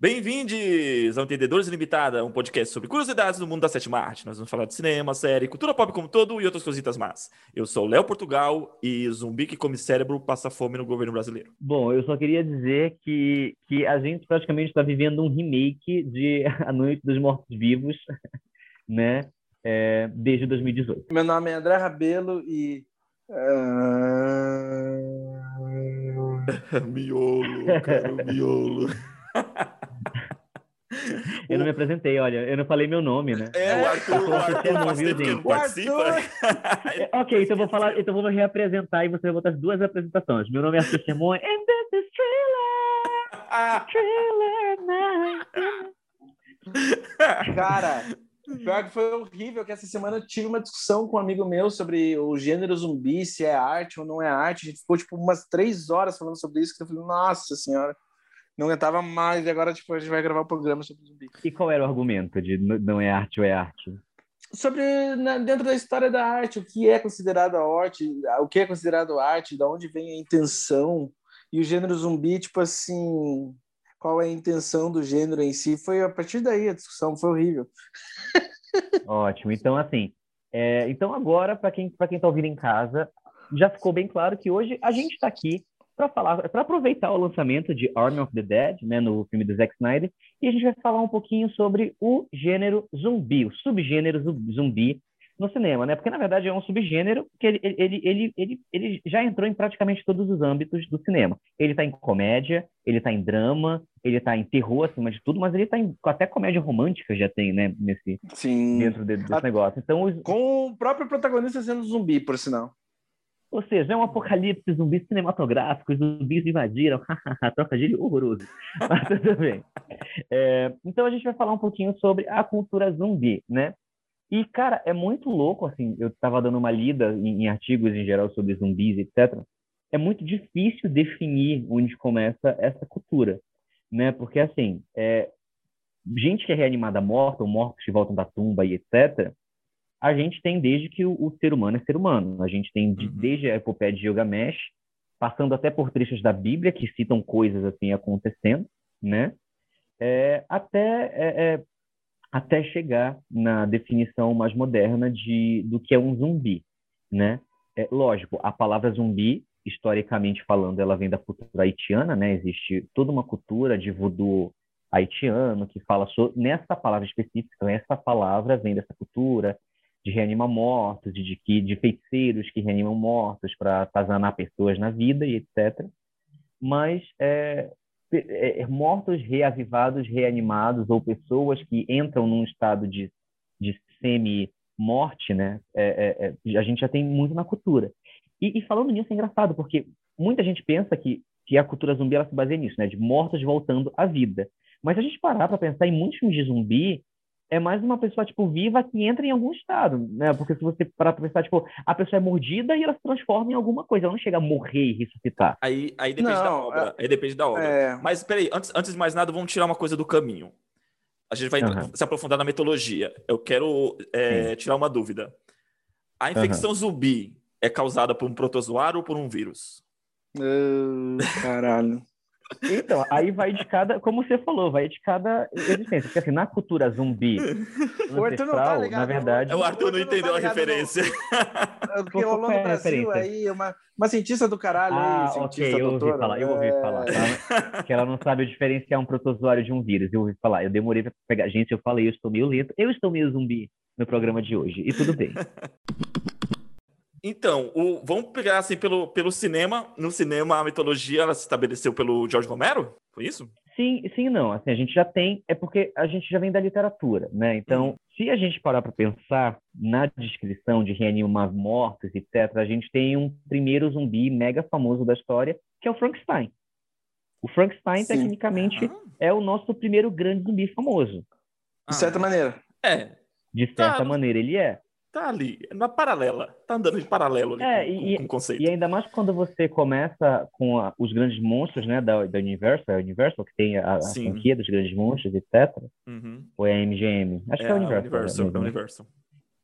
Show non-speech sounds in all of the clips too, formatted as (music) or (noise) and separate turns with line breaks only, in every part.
Bem-vindos ao Entendedores Limitada, um podcast sobre curiosidades do mundo da sétima arte. Nós vamos falar de cinema, série, cultura pop como todo e outras cositas más. Eu sou Léo Portugal e zumbi que come cérebro passa fome no governo brasileiro.
Bom, eu só queria dizer que, que a gente praticamente está vivendo um remake de A Noite dos Mortos-Vivos, (laughs) né? É, desde 2018.
Meu nome é André Rabelo e. (laughs)
miolo, cara, miolo. (laughs)
Eu não me apresentei, olha, eu não falei meu nome, né?
É, o Arthur, o Arthur
não viu, gente? ok, então eu vou falar, então eu vou me reapresentar e você vai botar as duas apresentações. Meu nome é Arthur Simone and this is Thriller, Thriller Night. (laughs)
Cara, pior que foi horrível que essa semana eu tive uma discussão com um amigo meu sobre o gênero zumbi, se é arte ou não é arte. A gente ficou tipo umas três horas falando sobre isso, que eu falei, nossa senhora, não aguentava mais, e agora tipo, a gente vai gravar o programa sobre zumbi.
E qual era o argumento de não é arte ou é arte?
Sobre né, dentro da história da arte, o que é considerado arte, o que é considerado arte, da onde vem a intenção, e o gênero zumbi, tipo assim, qual é a intenção do gênero em si. Foi a partir daí a discussão, foi horrível. (laughs)
Ótimo. Então, assim, é, então agora, para quem para quem está ouvindo em casa, já ficou bem claro que hoje a gente está aqui para falar, para aproveitar o lançamento de Army of the Dead, né, no filme do Zack Snyder, e a gente vai falar um pouquinho sobre o gênero zumbi, o subgênero zu- zumbi no cinema, né? Porque na verdade é um subgênero que ele, ele, ele, ele, ele já entrou em praticamente todos os âmbitos do cinema. Ele está em comédia, ele está em drama, ele está em terror acima de tudo, mas ele está em até comédia romântica já tem, né, nesse
Sim.
dentro de- desse
A-
negócio. Então, os-
Com o próprio protagonista sendo zumbi, por sinal.
Ou seja, é um apocalipse zumbi cinematográfico, os zumbis invadiram, (laughs) trocadilho horroroso. (laughs) Mas tudo bem. É, então a gente vai falar um pouquinho sobre a cultura zumbi, né? E, cara, é muito louco, assim, eu estava dando uma lida em, em artigos em geral sobre zumbis, etc. É muito difícil definir onde começa essa cultura, né? Porque, assim, é, gente que é reanimada morta, ou mortos que voltam da tumba e etc., a gente tem desde que o, o ser humano é ser humano. A gente tem de-
Uhum.
desde a epopeia de Gilgamesh, passando até por trechos da Bíblia que citam coisas assim acontecendo, né? É, até é, é, até chegar na definição mais moderna de do que é um zumbi, né? É, lógico, a palavra zumbi, historicamente falando, ela vem da cultura haitiana, né? Existe toda uma cultura de voodoo haitiano que fala sobre nessa palavra específica, essa palavra vem dessa cultura de reanimar mortos, de, que- de feiticeiros que reanimam mortos para atazanar pessoas na vida e etc. Mas é, pe- é, mortos reavivados, reanimados, ou pessoas que entram num estado de, de semi-morte, né? É, é, é, a gente já tem muito na cultura. E, e falando nisso, é engraçado, porque muita gente pensa que, que a cultura zumbi ela se baseia nisso, né? De mortos voltando à vida. Mas se a gente parar para pensar em muitos filmes de zumbi, é mais uma pessoa, tipo, viva que entra em algum estado, né? Porque se você parar pra pensar, tipo, a pessoa é mordida e ela se transforma em alguma coisa, ela não chega a morrer e ressuscitar.
Aí, aí depende da
Não,
obra. Aí depende da obra.
É,
Mas peraí, antes, antes de mais nada, vamos tirar uma coisa do caminho. A gente vai
Aham.
se aprofundar na mitologia. Eu quero é, tirar uma dúvida. A infecção zumbi é causada por um protozoário ou por um vírus?
Ah, caralho.
Então, aí vai de cada, como você falou, vai de cada existência. Porque assim, na cultura zumbi (laughs)
O Arthur não tá ligado,
na verdade.
O Arthur não
tá
entendeu a
ligado,
referência.
É Porque
Qual
rolou
foi
no
a
Brasil aí, uma, uma cientista do caralho
Ah,
aí,
eu ouvi
doutora.
falar, eu ouvi
é,
falar. tá? Que ela não sabe diferenciar um protozoário de um vírus. Eu ouvi falar, eu demorei pra pegar. Gente, eu falei, eu estou meio lento. Eu estou meio zumbi no programa de hoje. E tudo bem. (laughs)
Então, o- vamos pegar assim pelo, pelo cinema. No cinema, a mitologia ela se estabeleceu pelo George Romero? Foi isso?
Sim, sim e não. Assim, a gente já tem, é porque a gente já vem da literatura, né? Então,
Uhum.
se a gente parar para pensar na descrição de reanimar mortos, etc., a gente tem um primeiro zumbi mega famoso da história, que é o Frankenstein. O Frankenstein,
Sim.
tecnicamente,
Ah,
é o nosso primeiro grande zumbi famoso.
ah,
De certa maneira.
É,
De certa
Claro.
maneira, ele é.
Tá ali, na paralela. Tá andando de paralelo ali
É,
com,
e-
com, conceito.
E ainda mais quando você começa com a- os grandes monstros, né, da, da Universal, é a Universal que tem a, a franquia dos grandes monstros, etc.
Uhum.
Ou é a MGM? Acho que é a Universal.
Universal,
né,
é Universal.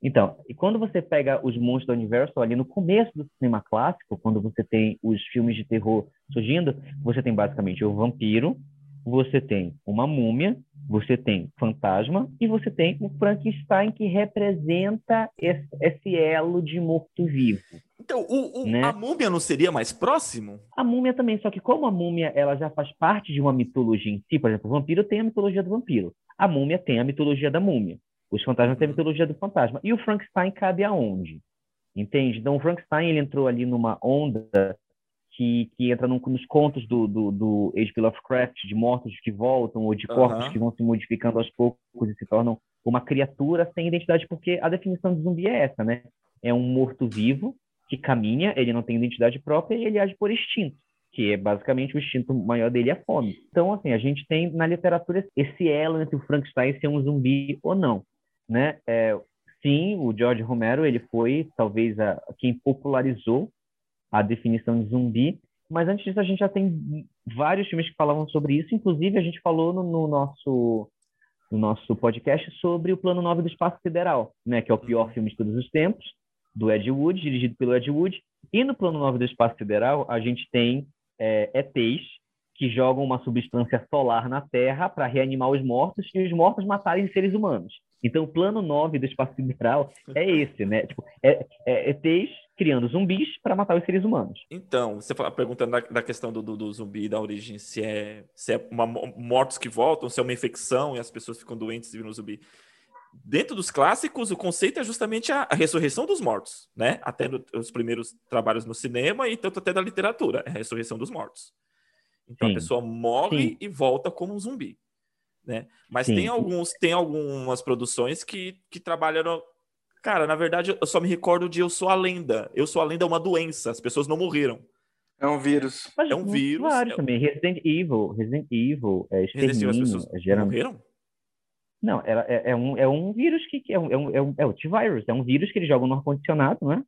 Então, e quando você pega os monstros da Universal ali no começo do cinema clássico, quando você tem os filmes de terror surgindo, você tem basicamente o vampiro, você tem uma múmia, você tem fantasma e você tem o Frankenstein que representa esse, esse elo de morto-vivo.
Então, o, o, né? a múmia não seria mais próximo?
A múmia também, só que como a múmia ela já faz parte de uma mitologia em si, por exemplo, o vampiro tem a mitologia do vampiro, a múmia tem a mitologia da múmia, os fantasmas têm a mitologia do fantasma. E o Frankenstein cabe aonde? Entende? Então, o Frankenstein ele entrou ali numa onda que, que entra num, nos contos do, do, do H.P. Lovecraft, de mortos que voltam ou de corpos uhum. que vão se modificando aos poucos e se tornam uma criatura sem identidade, porque a definição de zumbi é essa, né? É um morto-vivo que caminha, ele não tem identidade própria e ele age por instinto, que é basicamente o instinto maior dele é a fome. Então, assim, a gente tem na literatura esse elo entre o Frankenstein ser um zumbi ou não, né? É, sim, o George Romero, ele foi talvez a, quem popularizou a definição de zumbi. Mas antes disso, a gente já tem vários filmes que falavam sobre isso. Inclusive, a gente falou no, no nosso no nosso podcast sobre o Plano 9 do Espaço Sideral, né, que é o pior filme de todos os tempos, do Ed Wood, dirigido pelo Ed Wood. E no Plano 9 do Espaço Sideral, a gente tem é, ETs que jogam uma substância solar na Terra para reanimar os mortos e os mortos matarem seres humanos. Então, o plano 9 do espaço sideral é (laughs) esse, né? Tipo, é, é ETs criando zumbis para matar os seres humanos.
Então, você fala, perguntando da, da questão do, do, do, zumbi, da origem, se é, se é uma, mortos que voltam, se é uma infecção e as pessoas ficam doentes e viram zumbi. Dentro dos clássicos, o conceito é justamente a, a ressurreição dos mortos, né? Até no, os primeiros trabalhos no cinema e tanto até da literatura, é a ressurreição dos mortos. Então Sim. a pessoa morre Sim. e volta como um zumbi né? Mas Sim. tem alguns, tem algumas produções que, que trabalham. Cara, na verdade, eu só me recordo de Eu Sou a Lenda. Eu Sou a Lenda é uma doença, as pessoas não morreram.
É um vírus.
Mas, é um vírus.
Claro,
é...
também. Resident Evil, Resident Evil, é extermínio. As pessoas é, geralmente... morreram? Não, é, é, é, um, é um vírus que, é, um, é, um, é, um, é o T-Virus, é um vírus que eles jogam no ar-condicionado, não é?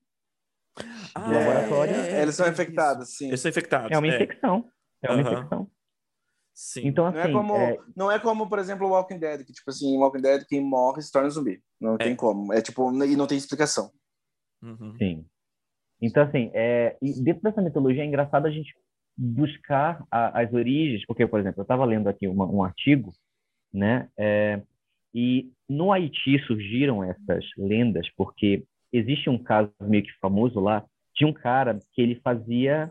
Ah, laboratório. É, eles são infectados, sim.
Eles são infectados.
É uma infecção. É uma uhum. infecção.
Sim. Então, assim, não, é assim, como, é... não é como, por exemplo, o Walking Dead, que, tipo assim, Walking Dead, quem morre se torna zumbi. Não é. tem como. É tipo, e não tem explicação.
Uhum. Sim. Então, assim, é, dentro dessa mitologia é engraçado a gente buscar a, as origens, porque, por exemplo, eu estava lendo aqui uma, um artigo, né, é, e no Haiti surgiram essas lendas, porque existe um caso meio que famoso lá de um cara que ele fazia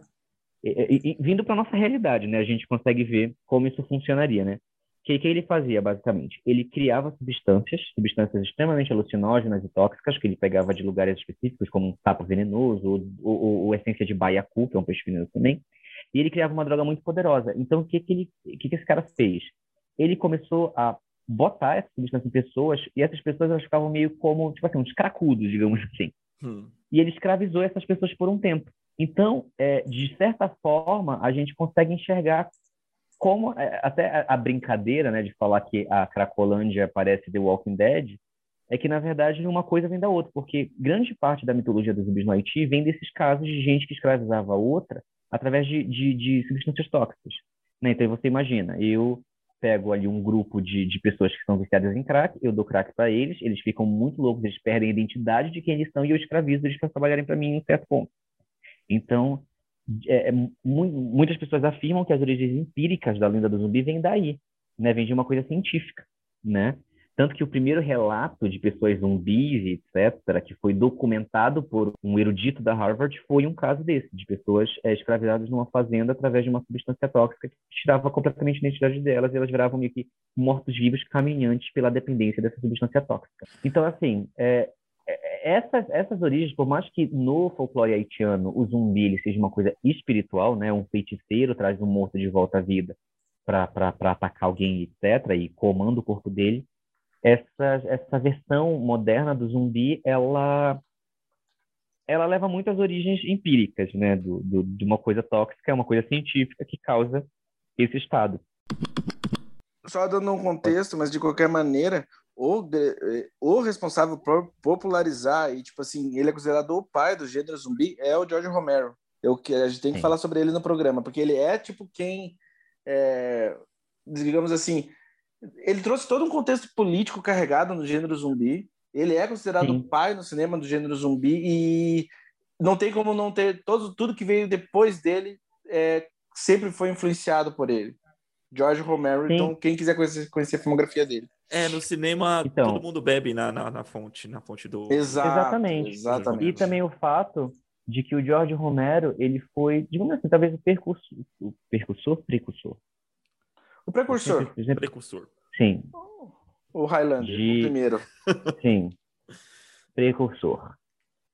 e, e, vindo para nossa realidade, né? A gente consegue ver como isso funcionaria, né? O que, que ele fazia, basicamente? Ele criava substâncias, substâncias extremamente alucinógenas e tóxicas, que ele pegava de lugares específicos, como um sapo venenoso, ou, ou, ou essência de baiacu, que é um peixe venenoso também, e ele criava uma droga muito poderosa. Então, o que, que, ele, o que, que esse cara fez? Ele começou a botar essa substância em pessoas, e essas pessoas elas ficavam meio como, tipo assim, uns cracudos, digamos assim. Hum. E ele escravizou essas pessoas por um tempo. Então, é, de certa forma, a gente consegue enxergar como é, até a, brincadeira, né, de falar que a Cracolândia parece The Walking Dead, é que na verdade uma coisa vem da outra, porque grande parte da mitologia dos zumbis no Haiti vem desses casos de gente que escravizava a outra através de, de, de substâncias tóxicas. Né? Então você imagina, eu pego ali um grupo de, de pessoas que são viciadas em crack, eu dou crack para eles, eles ficam muito loucos, eles perdem a identidade de quem eles são e eu escravizo eles para trabalharem para mim em um certo ponto. Então, é, é muitas pessoas afirmam que as origens empíricas da lenda do zumbi vêm daí, né? Vem de uma coisa científica, né? Tanto que o primeiro relato de pessoas zumbis, etc., que foi documentado por um erudito da Harvard, foi um caso desse, de pessoas é, escravizadas numa fazenda através de uma substância tóxica que tirava completamente a identidade delas e elas viravam meio que mortos-vivos caminhantes pela dependência dessa substância tóxica. Então, assim, é, essas, essas origens, por mais que no folclore haitiano o zumbi ele seja uma coisa espiritual, né? Um feiticeiro traz um morto de volta à vida para atacar alguém, etc., e comanda o corpo dele. Essa, essa versão moderna do zumbi, ela ela leva muitas origens empíricas, né? Do, do, de uma coisa tóxica, é uma coisa científica que causa esse estado.
Só dando um contexto, mas de qualquer maneira, o, eh, o responsável por popularizar e tipo assim ele é considerado o pai do gênero zumbi é o George Romero eu que a gente tem que Sim. falar sobre ele no programa porque ele é tipo quem é, digamos assim ele trouxe todo um contexto político carregado no gênero zumbi ele é considerado Sim. o pai no cinema do gênero zumbi e não tem como não ter todo tudo que veio depois dele é, sempre foi influenciado por ele George Romero, Sim. então quem quiser conhecer, conhecer a filmografia dele.
É, no cinema então, todo mundo bebe na, na, na, fonte, na fonte do.
Exato, exatamente. exatamente. E também o fato de que o George Romero, ele foi, digamos assim, talvez o percursor, o percursor, precursor.
O precursor.
Precursor.
Sim.
O Highlander, de... o primeiro. (laughs)
Sim. Precursor.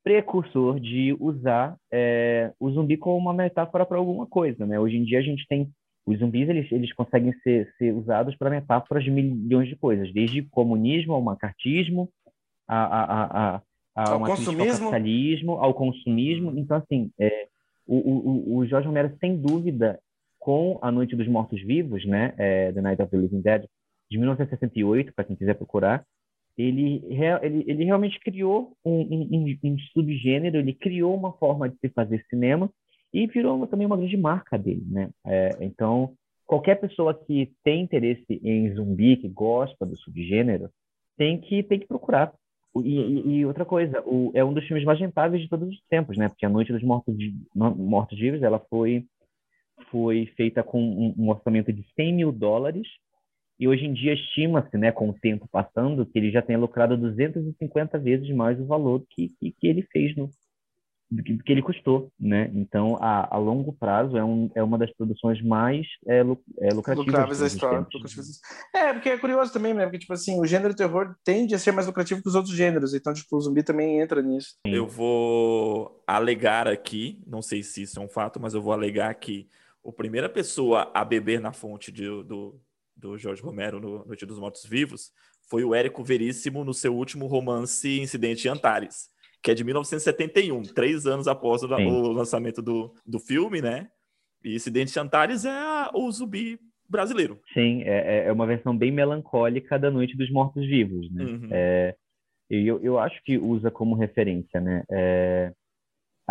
Precursor de usar é, o zumbi como uma metáfora para alguma coisa, né? Hoje em dia a gente tem os zumbis eles, eles conseguem ser, ser usados para metáforas de milhões de coisas, desde comunismo ao macartismo, a, a, a, a, ao capitalismo, ao consumismo. Então, assim, é, o, o, o Jorge Romero, sem dúvida, com A Noite dos Mortos Vivos, né, é, The Night of the Living Dead, de 1968, para quem quiser procurar, ele, ele, ele realmente criou um, um, um, subgênero, ele criou uma forma de se fazer cinema e virou também uma grande marca dele, né? É, então, qualquer pessoa que tem interesse em zumbi, que gosta do subgênero, tem que, tem que procurar. E, e, e outra coisa, o, é um dos filmes mais rentáveis de todos os tempos, né? Porque A Noite dos Mortos, Mortos Vivos, ela foi, foi feita com um, um orçamento de 100 mil dólares e hoje em dia estima-se, né, com o tempo passando, que ele já tenha lucrado 250 vezes mais o valor que, que, que ele fez no, do que, do que ele custou, né? Então, a, a longo prazo é, um, é uma das produções mais é, é, lucrativas. Lucráveis da história.
É, porque é curioso também, né? Porque, tipo assim, o gênero terror tende a ser mais lucrativo que os outros gêneros. Então, tipo, o zumbi também entra nisso.
Eu vou alegar aqui, não sei se isso é um fato, mas eu vou alegar que a primeira pessoa a beber na fonte de, do, do Jorge Romero no Noite dos Mortos Vivos foi o Érico Veríssimo no seu último romance Incidente em Antares que é de 1971, três anos após o, o lançamento do, do filme, né? E Incidente de Antares é a, o zumbi brasileiro.
Sim, é, é, é uma versão bem melancólica da Noite dos Mortos-Vivos, né? Uhum. É, eu, eu acho que usa como referência, né? É,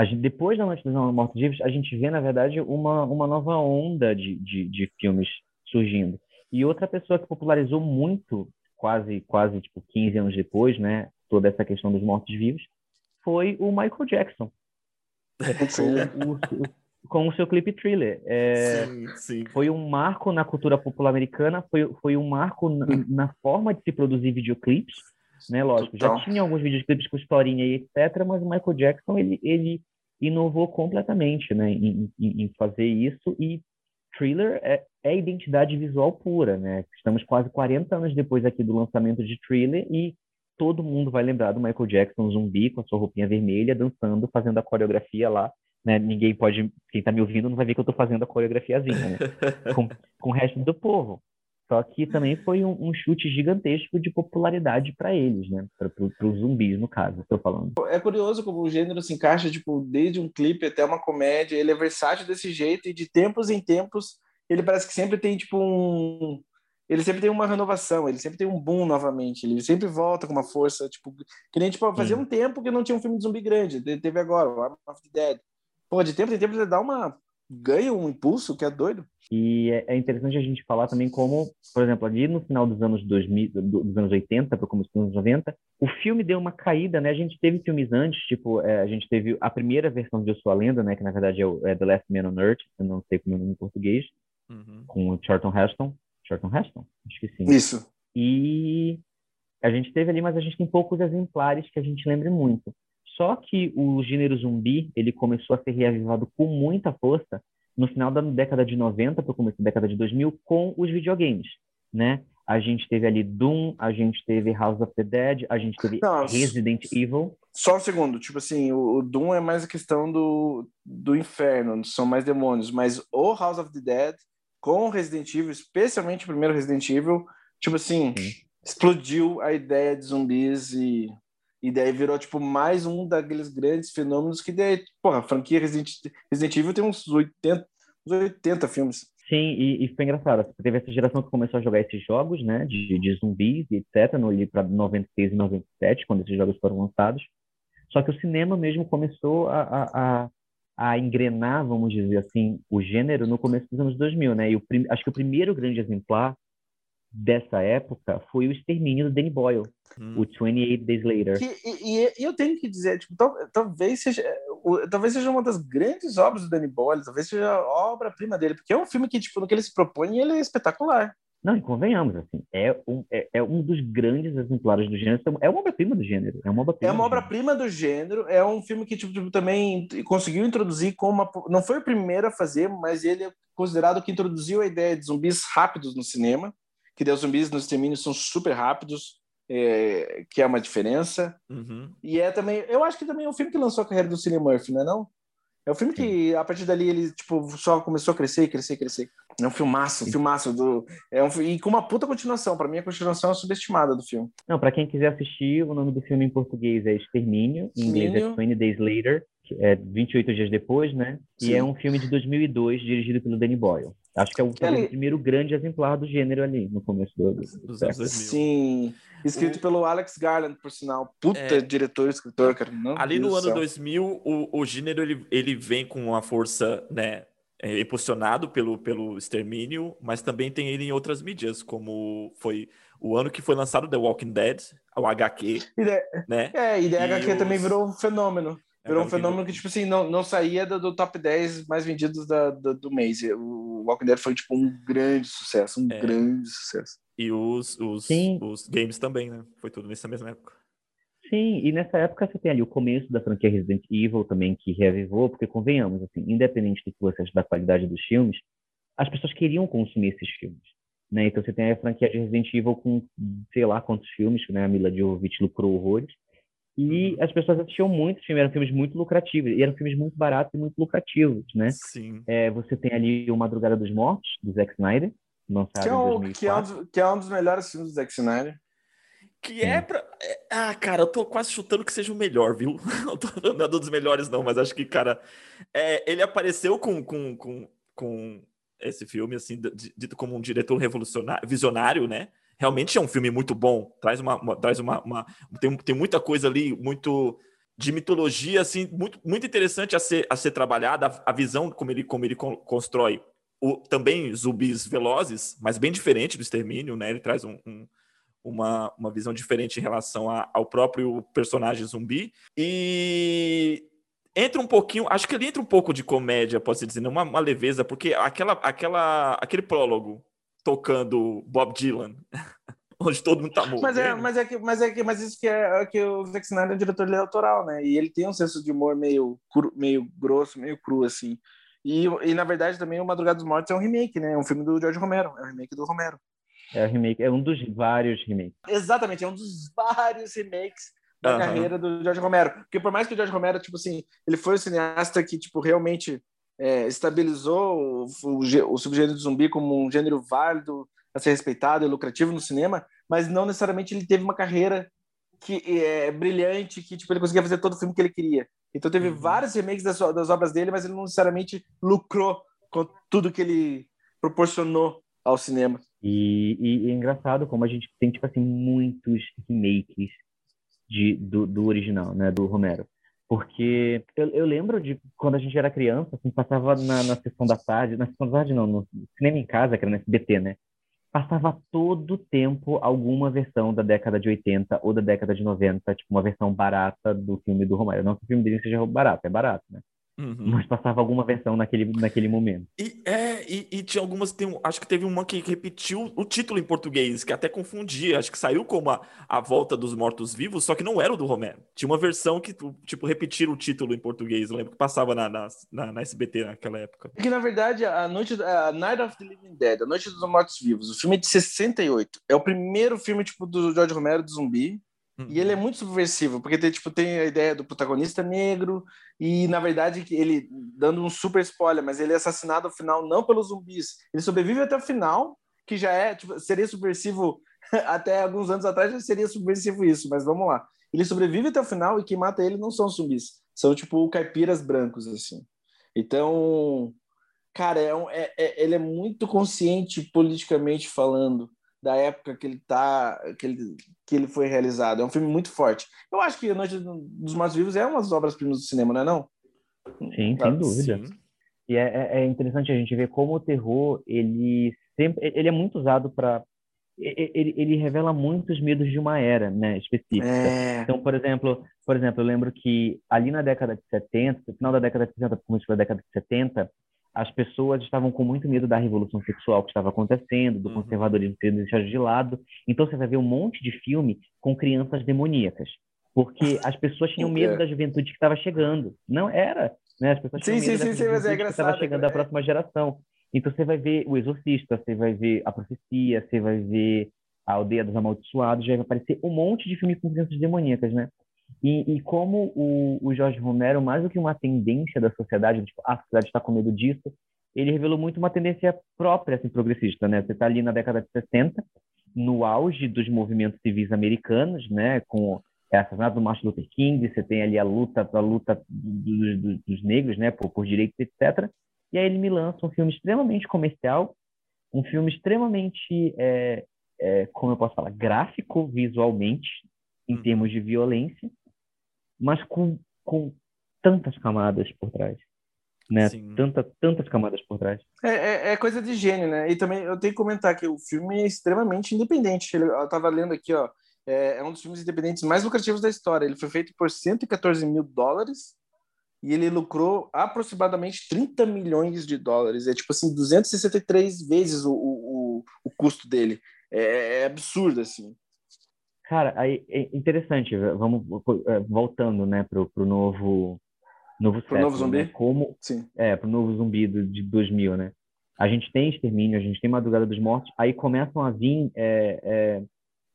gente, depois da Noite dos Mortos-Vivos, a gente vê, na verdade, uma, uma nova onda de, de, de filmes surgindo. E outra pessoa que popularizou muito, quase, quase tipo 15 anos depois, né? Toda essa questão dos mortos-vivos, foi o Michael Jackson. com, o, com o seu clipe Thriller. É, sim, sim. Foi um marco na cultura popular americana, foi, foi um marco na, na forma de se produzir videoclipes, né? Lógico, Total. já tinha alguns videoclipes com historinha e etc., mas o Michael Jackson, ele, ele inovou completamente, né, em, em, em fazer isso e Thriller é, é identidade visual pura, né? Estamos quase 40 anos depois aqui do lançamento de Thriller e todo mundo vai lembrar do Michael Jackson zumbi com a sua roupinha vermelha, dançando, fazendo a coreografia lá. Né? Ninguém pode, quem está me ouvindo não vai ver que eu estou fazendo a coreografiazinha, né? (laughs) com, com o resto do povo. Só que também foi um, um chute gigantesco de popularidade para eles, né? Para os zumbis, no caso, estou falando.
É curioso como o gênero se encaixa, tipo, desde um clipe até uma comédia. Ele é versátil desse jeito e de tempos em tempos ele parece que sempre tem, tipo, um, ele sempre tem uma renovação, ele sempre tem um boom novamente, ele sempre volta com uma força, tipo, que nem, tipo, fazia um tempo que não tinha um filme de zumbi grande, teve agora, o Arm of the Dead. Pô, de tempo em tempo ele dá uma, ganha um impulso que é doido.
E é, é interessante a gente falar também como, por exemplo, ali no final dos anos 2000, dos anos 80 para o começo dos anos 90, o filme deu uma caída, né? A gente teve filmes antes, tipo, é, a gente teve a primeira versão de Eu Sou a Lenda, né? Que na verdade é, o, é The Last Man on Earth, eu não sei como é o nome em português, uhum. com o Charlton Heston. Charlton Heston? Acho que sim.
Isso.
E a gente teve ali, mas a gente tem poucos exemplares que a gente lembre muito. Só que o gênero zumbi, ele começou a ser reavivado com muita força no final da década de 90 para o começo da década de 2000 com os videogames, né? A gente teve ali Doom, a gente teve House of the Dead, a gente teve Não, Resident Evil.
Só um segundo, tipo assim, o, o, Doom é mais a questão do, do inferno, são mais demônios, mas o House of the Dead com Resident Evil, especialmente o primeiro Resident Evil, tipo assim, explodiu a ideia de zumbis e, e daí virou, tipo, mais um daqueles grandes fenômenos que daí, porra, a franquia Resident, Resident Evil tem uns 80, uns 80 filmes.
Sim, e, e foi engraçado. Teve essa geração que começou a jogar esses jogos, né, de, de zumbis e etc, no ali para 96 e 97, quando esses jogos foram lançados. Só que o cinema mesmo começou a, a, a a engrenar, vamos dizer assim, o gênero no começo dos anos 2000, né? E o acho que o primeiro grande exemplar dessa época foi o Extermínio do Danny Boyle, hum. o 28 Days Later.
Que, e, e, eu tenho que dizer, tipo, tal, talvez seja talvez seja uma das grandes obras do Danny Boyle, talvez seja a obra-prima dele, porque é um filme que, tipo, no que ele se propõe, ele é espetacular.
Não, e convenhamos, assim, é um, é, é um dos grandes exemplares do gênero, é uma obra-prima do gênero, é uma obra-prima.
É uma obra-prima do gênero, é um filme que, tipo, tipo, também conseguiu introduzir como uma, não foi o primeiro a fazer, mas ele é considerado que introduziu a ideia de zumbis rápidos no cinema, que os zumbis no extermínio são super rápidos, é, que é uma diferença.
Uhum.
E é também, eu acho que também é um filme que lançou a carreira do Cillian Murphy, não é não? É um filme que, a partir dali, ele, tipo, só começou a crescer, crescer, crescer. É um filmaço, um filmaço do... É um, e com uma puta continuação. Para mim, a continuação é subestimada do filme.
Não, para quem quiser assistir, o nome do filme em português é Extermínio, em inglês é 20 Days Later, que é 28 dias depois, né? Sim. E é um filme de 2002, dirigido pelo Danny Boyle. Acho que é o, ele... o primeiro grande exemplar do gênero ali, no começo do,
2000. Sim, escrito o... pelo Alex Garland, por sinal. Puta é... diretor, escritor, cara. Não,
ali no ano 2000, o, o gênero ele, ele vem com uma força, né, é, impulsionado pelo, pelo extermínio, mas também tem ele em outras mídias, como foi o ano que foi lançado The Walking Dead, o HQ,
ideia,
né?
É, e The HQ os... também virou um fenômeno. Virou um fenômeno que, tipo assim, não, não saía do, do top 10 mais vendidos da, do, do mês. O Walking Dead foi, tipo, um grande sucesso, um é. grande sucesso.
E os, os, os games também, né? Foi tudo nessa mesma época.
Sim, e nessa época você tem ali o começo da franquia Resident Evil também, que reavivou, porque convenhamos, assim, independente do que você acha da qualidade dos filmes, as pessoas queriam consumir esses filmes. Né? Então você tem a franquia de Resident Evil com sei lá quantos filmes, né? A Mila Jovovich lucrou horrores. E as pessoas assistiam muito filme, eram filmes muito lucrativos, e eram filmes muito baratos e muito lucrativos, né?
Sim.
É, você tem ali o Madrugada dos Mortos, do Zack Snyder,
lançado que é, um, em 2004. Que é, um, que é um dos melhores filmes do Zack Snyder.
Que é pra. É, ah, cara, eu tô quase chutando que seja o melhor, viu? (laughs) Não tô falando dos melhores, não, mas acho que, cara, é, ele apareceu com, com, com, com esse filme, assim, dito como um diretor revolucionário, visionário, né? realmente é um filme muito bom. Traz uma, uma traz uma, uma, tem, tem muita coisa ali, muito de mitologia, assim, muito, muito interessante a ser, a ser trabalhada. A, a visão como ele, como ele constrói o, também zumbis velozes, mas bem diferente do extermínio, né? Ele traz um, um uma, uma visão diferente em relação a, ao próprio personagem zumbi. E entra um pouquinho, acho que ele entra um pouco de comédia, pode-se dizer, uma, uma leveza, porque aquela, aquela, aquele prólogo tocando Bob Dylan, (laughs) onde todo mundo tá morrendo.
Mas é, mas é que, mas é que, mas isso que é, é que o Zack é um diretor de autoral, né? E ele tem um senso de humor meio, cru, meio grosso, meio cru, assim. E, e na verdade também o Madrugada dos Mortos é um remake, né? É um filme do George Romero, é um remake do Romero.
É um remake, é um dos vários remakes.
Exatamente, é um dos vários remakes da uhum. carreira do George Romero. Porque por mais que o George Romero, tipo assim, ele foi o cineasta que, tipo, realmente é, estabilizou o, o, o subgênero do zumbi como um gênero válido a ser respeitado e lucrativo no cinema, mas não necessariamente ele teve uma carreira que é brilhante, que tipo ele conseguia fazer todo o filme que ele queria. Então teve uhum. vários remakes das, das, obras dele, mas ele não necessariamente lucrou com tudo que ele proporcionou ao cinema.
E, e, e é engraçado como a gente tem tipo assim muitos remakes de, do, do original, né, do Romero. Porque eu, eu, lembro de quando a gente era criança, assim, passava na, na sessão da tarde, na sessão da tarde não, no cinema em casa, que era no SBT, né? Passava todo tempo alguma versão da década de 80 ou da década de 90, tipo uma versão barata do filme do Romário. Não que o filme dele seja barato, é barato, né? Uhum. Mas passava alguma versão naquele, naquele momento.
E, é, e, e tinha algumas, tem, acho que teve uma que repetiu o título em português, que até confundia, acho que saiu como a, a Volta dos Mortos-Vivos, só que não era o do Romero. Tinha uma versão que, tipo, repetiram o título em português, eu lembro que passava na, na, na, na SBT naquela época.
É que, na verdade, a noite, a Night of the Living Dead, A Noite dos Mortos-Vivos, o filme é de 68, é o primeiro filme, tipo, do George Romero, do zumbi, e ele é uhum. muito subversivo, porque tem, tipo, tem a ideia do protagonista negro, e na verdade, ele, dando um super spoiler, mas ele é assassinado ao final não pelos zumbis. Ele sobrevive até o final, que já é, tipo, seria subversivo (laughs) até alguns anos atrás, já seria subversivo isso, mas vamos lá. Ele sobrevive até o final e quem mata ele não são zumbis, são tipo caipiras brancos, assim. Então, cara, é, um, é, é ele é muito consciente politicamente falando da época que ele tá que ele, que ele foi realizado. É um filme muito forte. Eu acho que A Noite dos Mortos Vivos é uma das obras-primas do cinema, não é não?
Sim, sem dúvida. Sim. E é, é, é interessante a gente ver como o terror ele sempre ele é muito usado para ele, ele revela muitos medos de uma era, né, específica.
É.
Então, por exemplo, por exemplo, eu lembro que ali na década de 70, no final da década de 60, começo da década de 70, as pessoas estavam com muito medo da revolução sexual que estava acontecendo, do
Uhum.
conservadorismo sendo deixado de lado. Então você vai ver um monte de filme com crianças demoníacas, porque (laughs) as pessoas tinham medo
É.
da juventude que estava chegando. Não era, né? As pessoas
Sim,
tinham medo
sim,
da
sim, é
juventude que
engraçado,
estava chegando da
é.
próxima geração. Então você vai ver o Exorcista, você vai ver a Profecia, você vai ver a Aldeia dos Amaldiçoados, já vai aparecer um monte de filme com crianças demoníacas, né? E, e como o, o Jorge Romero, mais do que uma tendência da sociedade, tipo, "Ah, a sociedade está com medo disso, ele revelou muito uma tendência própria, assim, progressista, né? Você está ali na década de 60, no auge dos movimentos civis americanos, né? Com o assassinato do Martin Luther King, você tem ali a luta a luta do- do- dos negros, né? Por, por direitos, etc. E aí ele me lança um filme extremamente comercial, um filme extremamente, é, é, como eu posso falar, gráfico visualmente, em
Uhum.
termos de violência, mas com, com tantas camadas por trás, né?
Sim.
Tanta, tantas camadas por trás.
É, é- é coisa de gênio, né? E também eu tenho que comentar que o filme é extremamente independente. Ele- eu tava lendo aqui, ó. É, é um dos filmes independentes mais lucrativos da história. Ele foi feito por 114 mil dólares e ele lucrou aproximadamente 30 milhões de dólares. É tipo assim, 263 vezes o, o, o, o custo dele. É, é absurdo, assim.
Cara, aí é interessante, vamos é, voltando, né, pro, pro novo novo
Pro novo
século,
zumbi?
né? Como
Sim.
é, pro novo zumbi do, de 2000, né? A gente tem Extermínio, a gente tem Madrugada dos Mortos, aí começam a vir é, é,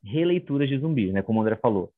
releituras de zumbis, né? Como o André falou.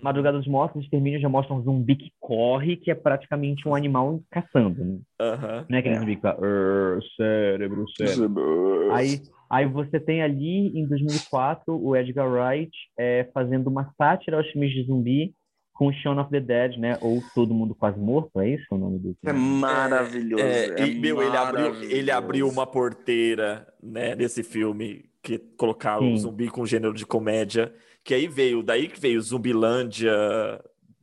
Madrugada dos Mortos, Extermínio já mostra um zumbi que corre, que é praticamente um animal caçando, né?
Aham.
Não é aquele
É.
zumbi que "Arr, cérebro, cérebro. Aí, aí você tem ali, em 2004, o Edgar Wright é, fazendo uma sátira aos filmes de zumbi com Shaun of the Dead, né? Ou Todo Mundo Quase Morto, é isso o nome do
É
filme?
maravilhoso.
É,
é
e, meu, ele abriu, ele
maravilhoso.
abriu uma porteira, né, nesse filme, que colocaram o zumbi com gênero de comédia, que aí veio, daí que veio Zumbilândia,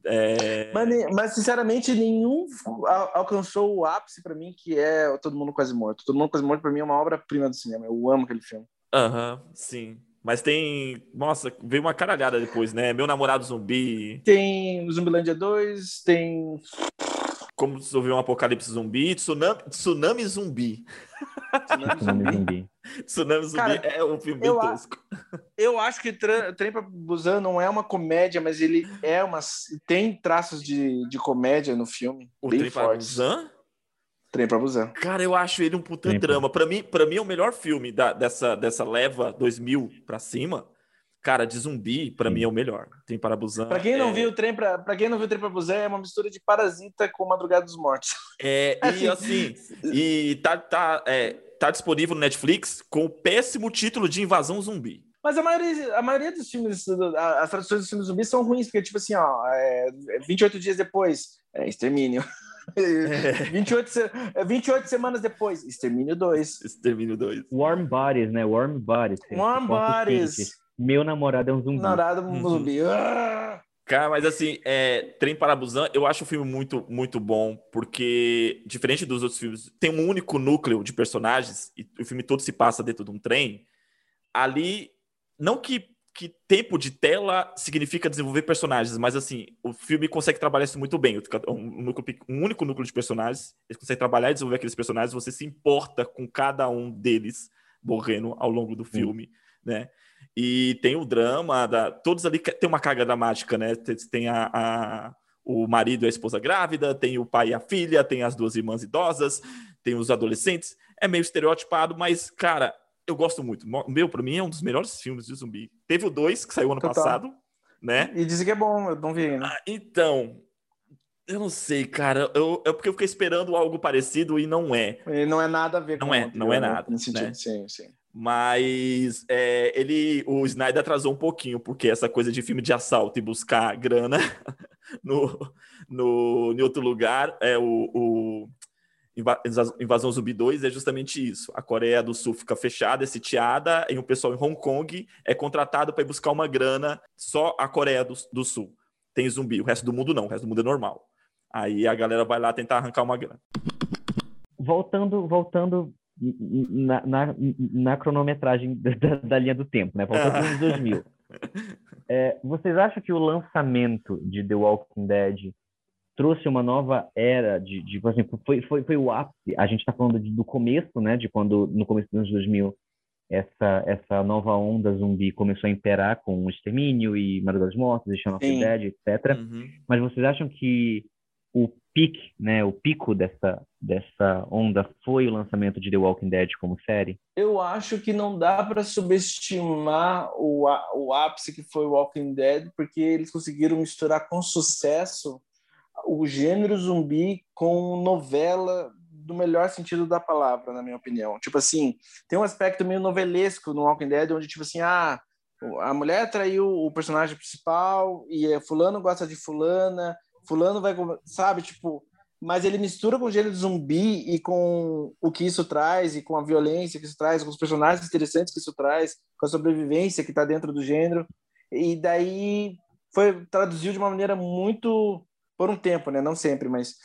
é...
Mas, mas, sinceramente, nenhum al- alcançou o ápice pra mim, que é Todo Mundo Quase Morto. Todo Mundo Quase Morto, pra mim, é uma obra-prima do cinema. Eu amo aquele filme.
Aham, sim. Mas tem, nossa, veio uma caralhada depois, né? Meu Namorado Zumbi,
Tem Zumbilândia 2, tem.
Como Resolver um Apocalipse Zumbi, Tsunami, Tsunami Zumbi.
Tsunami Zumbi.
Tsunami Zumbi
Cara,
é um filme bem
eu a-
tosco.
Eu acho que Trem pra Busan não é uma comédia, mas ele é uma. Tem traços de, de comédia no filme.
O
bem
Trem para. Busan?
Trem pra Busan.
Cara, eu acho ele um puta
Trem pra-
drama. Pra mim, pra mim é o melhor filme da- dessa, dessa leva 2000 pra cima. Cara, de zumbi, pra
Sim.
mim é o melhor. Tem para Busan.
Pra quem não
é,
viu Trem pra, pra quem não viu Trem pra Busan, é uma mistura de Parasita com Madrugada dos Mortos. (laughs)
É, e assim, e tá, tá, é, tá disponível no Netflix com o péssimo título de Invasão Zumbi.
Mas a maioria, a maioria dos filmes, as traduções dos filmes zumbis são ruins, porque, tipo assim, ó, é, 28 dias depois, é Extermínio. (laughs) 28, se- é, 28 semanas depois, Extermínio 2.
Extermínio 2.
Warm Bodies, né? Warm Bodies.
Warm Bodies.
Meu namorado é um zumbi.
Narado
Uhum.
zumbi. Ah!
Cara, mas assim, é, Trem para Busan, eu acho o filme muito, muito bom, porque, diferente dos outros filmes, tem um único núcleo de personagens, e o filme todo se passa dentro de um trem. Ali, não que, que tempo de tela significa desenvolver personagens, mas assim, o filme consegue trabalhar isso muito bem. Um, núcleo um único núcleo de personagens, ele consegue trabalhar e desenvolver aqueles personagens, você se importa com cada um deles morrendo ao longo do filme, né? E tem o drama, da, todos ali tem uma carga dramática, né? Tem, a, a- o marido e a esposa grávida, tem o pai e a filha, tem as duas irmãs idosas, tem os adolescentes. É meio estereotipado, mas, cara, eu gosto muito. Meu, pra mim é um dos melhores filmes de zumbi. Teve o 2, que saiu ano
Total.
passado, né?
E dizem que é bom, eu não vi ainda.
Ah, Então, eu não sei, cara. Eu, é porque eu fiquei esperando algo parecido e não é.
E não é nada a ver
Não
com
é,
o
não é
né?
nada,
Nesse sentido,
né?
sim, sim.
Mas é, ele, o Snyder atrasou um pouquinho, porque essa coisa de filme de assalto e buscar grana (laughs) no, no, em outro lugar, é o, o Inva- Invasão Zumbi 2 é justamente isso. A Coreia do Sul fica fechada, é sitiada, e o pessoal em Hong Kong é contratado para ir buscar uma grana, só a Coreia do, do Sul tem zumbi, o resto do mundo não, o resto do mundo é normal. Aí a galera vai lá tentar arrancar uma grana.
Voltando, voltando na, na, na cronometragem (laughs) da, da, linha do tempo, né? Para os anos 2000. É, vocês acham que o lançamento de The Walking Dead trouxe uma nova era de, de por exemplo, foi, foi, foi o ápice, a gente está falando de, do começo, né, de quando, no começo dos anos 2000, essa, essa nova onda zumbi começou a imperar com o Extermínio e Madrugada dos Mortos, e Shaun of the Dead, etc. Uhum. Mas vocês acham que o pique, né, o pico dessa, dessa onda foi o lançamento de The Walking Dead como série?
Eu acho que não dá para subestimar o, o ápice que foi Walking Dead, porque eles conseguiram misturar com sucesso o gênero zumbi com novela do melhor sentido da palavra, na minha opinião. Tipo assim, tem um aspecto meio novelesco no Walking Dead, onde, tipo assim, ah, a mulher traiu o personagem principal e é, fulano gosta de fulana, fulano vai, sabe, tipo, mas ele mistura com o gênero zumbi e com o que isso traz, e com a violência que isso traz, com os personagens interessantes que isso traz, com a sobrevivência que está dentro do gênero, e daí foi traduzido de uma maneira muito por um tempo, né? Não sempre, mas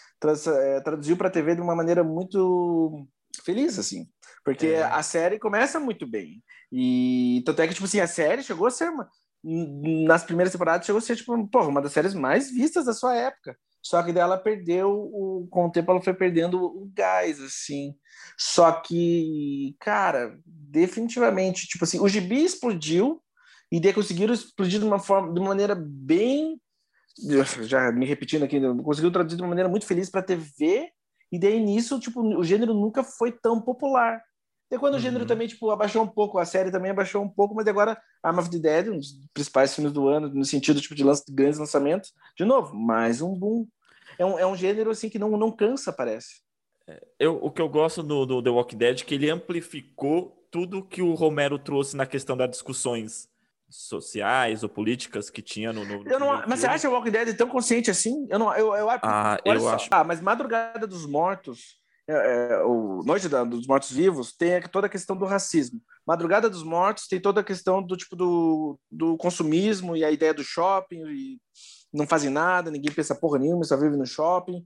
é, traduziu para a TV de uma maneira muito feliz, assim, porque é. a série começa muito bem e tanto é que tipo assim a série chegou a ser uma, nas primeiras temporadas chegou a ser tipo porra, uma das séries mais vistas da sua época. Só que dela perdeu o com o tempo ela foi perdendo o gás assim. Só que, cara, definitivamente, tipo assim, o gibi explodiu e daí conseguiram explodir de uma forma, de uma maneira bem já me repetindo aqui, conseguiu traduzir de uma maneira muito feliz para TV, e daí nisso, tipo, o gênero nunca foi tão popular. E quando uhum. o gênero uhum. também, tipo, abaixou um pouco, a série também abaixou um pouco, mas agora Arm of the Dead, um dos principais filmes do ano, no sentido, tipo, de, lance, de grandes lançamentos, de novo, mais um boom. É um, é um gênero, assim, que não, não cansa, parece.
É, eu, o que eu gosto do, do The Walking Dead é que ele amplificou tudo que o Romero trouxe na questão das discussões sociais ou políticas que tinha no. no
eu não, mas você acha o Walking Dead tão consciente assim? Eu não, eu, eu,
ah, eu acho.
Ah, mas Madrugada dos Mortos, é, é, o Noite da, dos Mortos Vivos tem toda a questão do racismo. Madrugada dos Mortos tem toda a questão do tipo do, do consumismo e a ideia do shopping e não fazem nada, ninguém pensa porra nenhuma, só vive no shopping.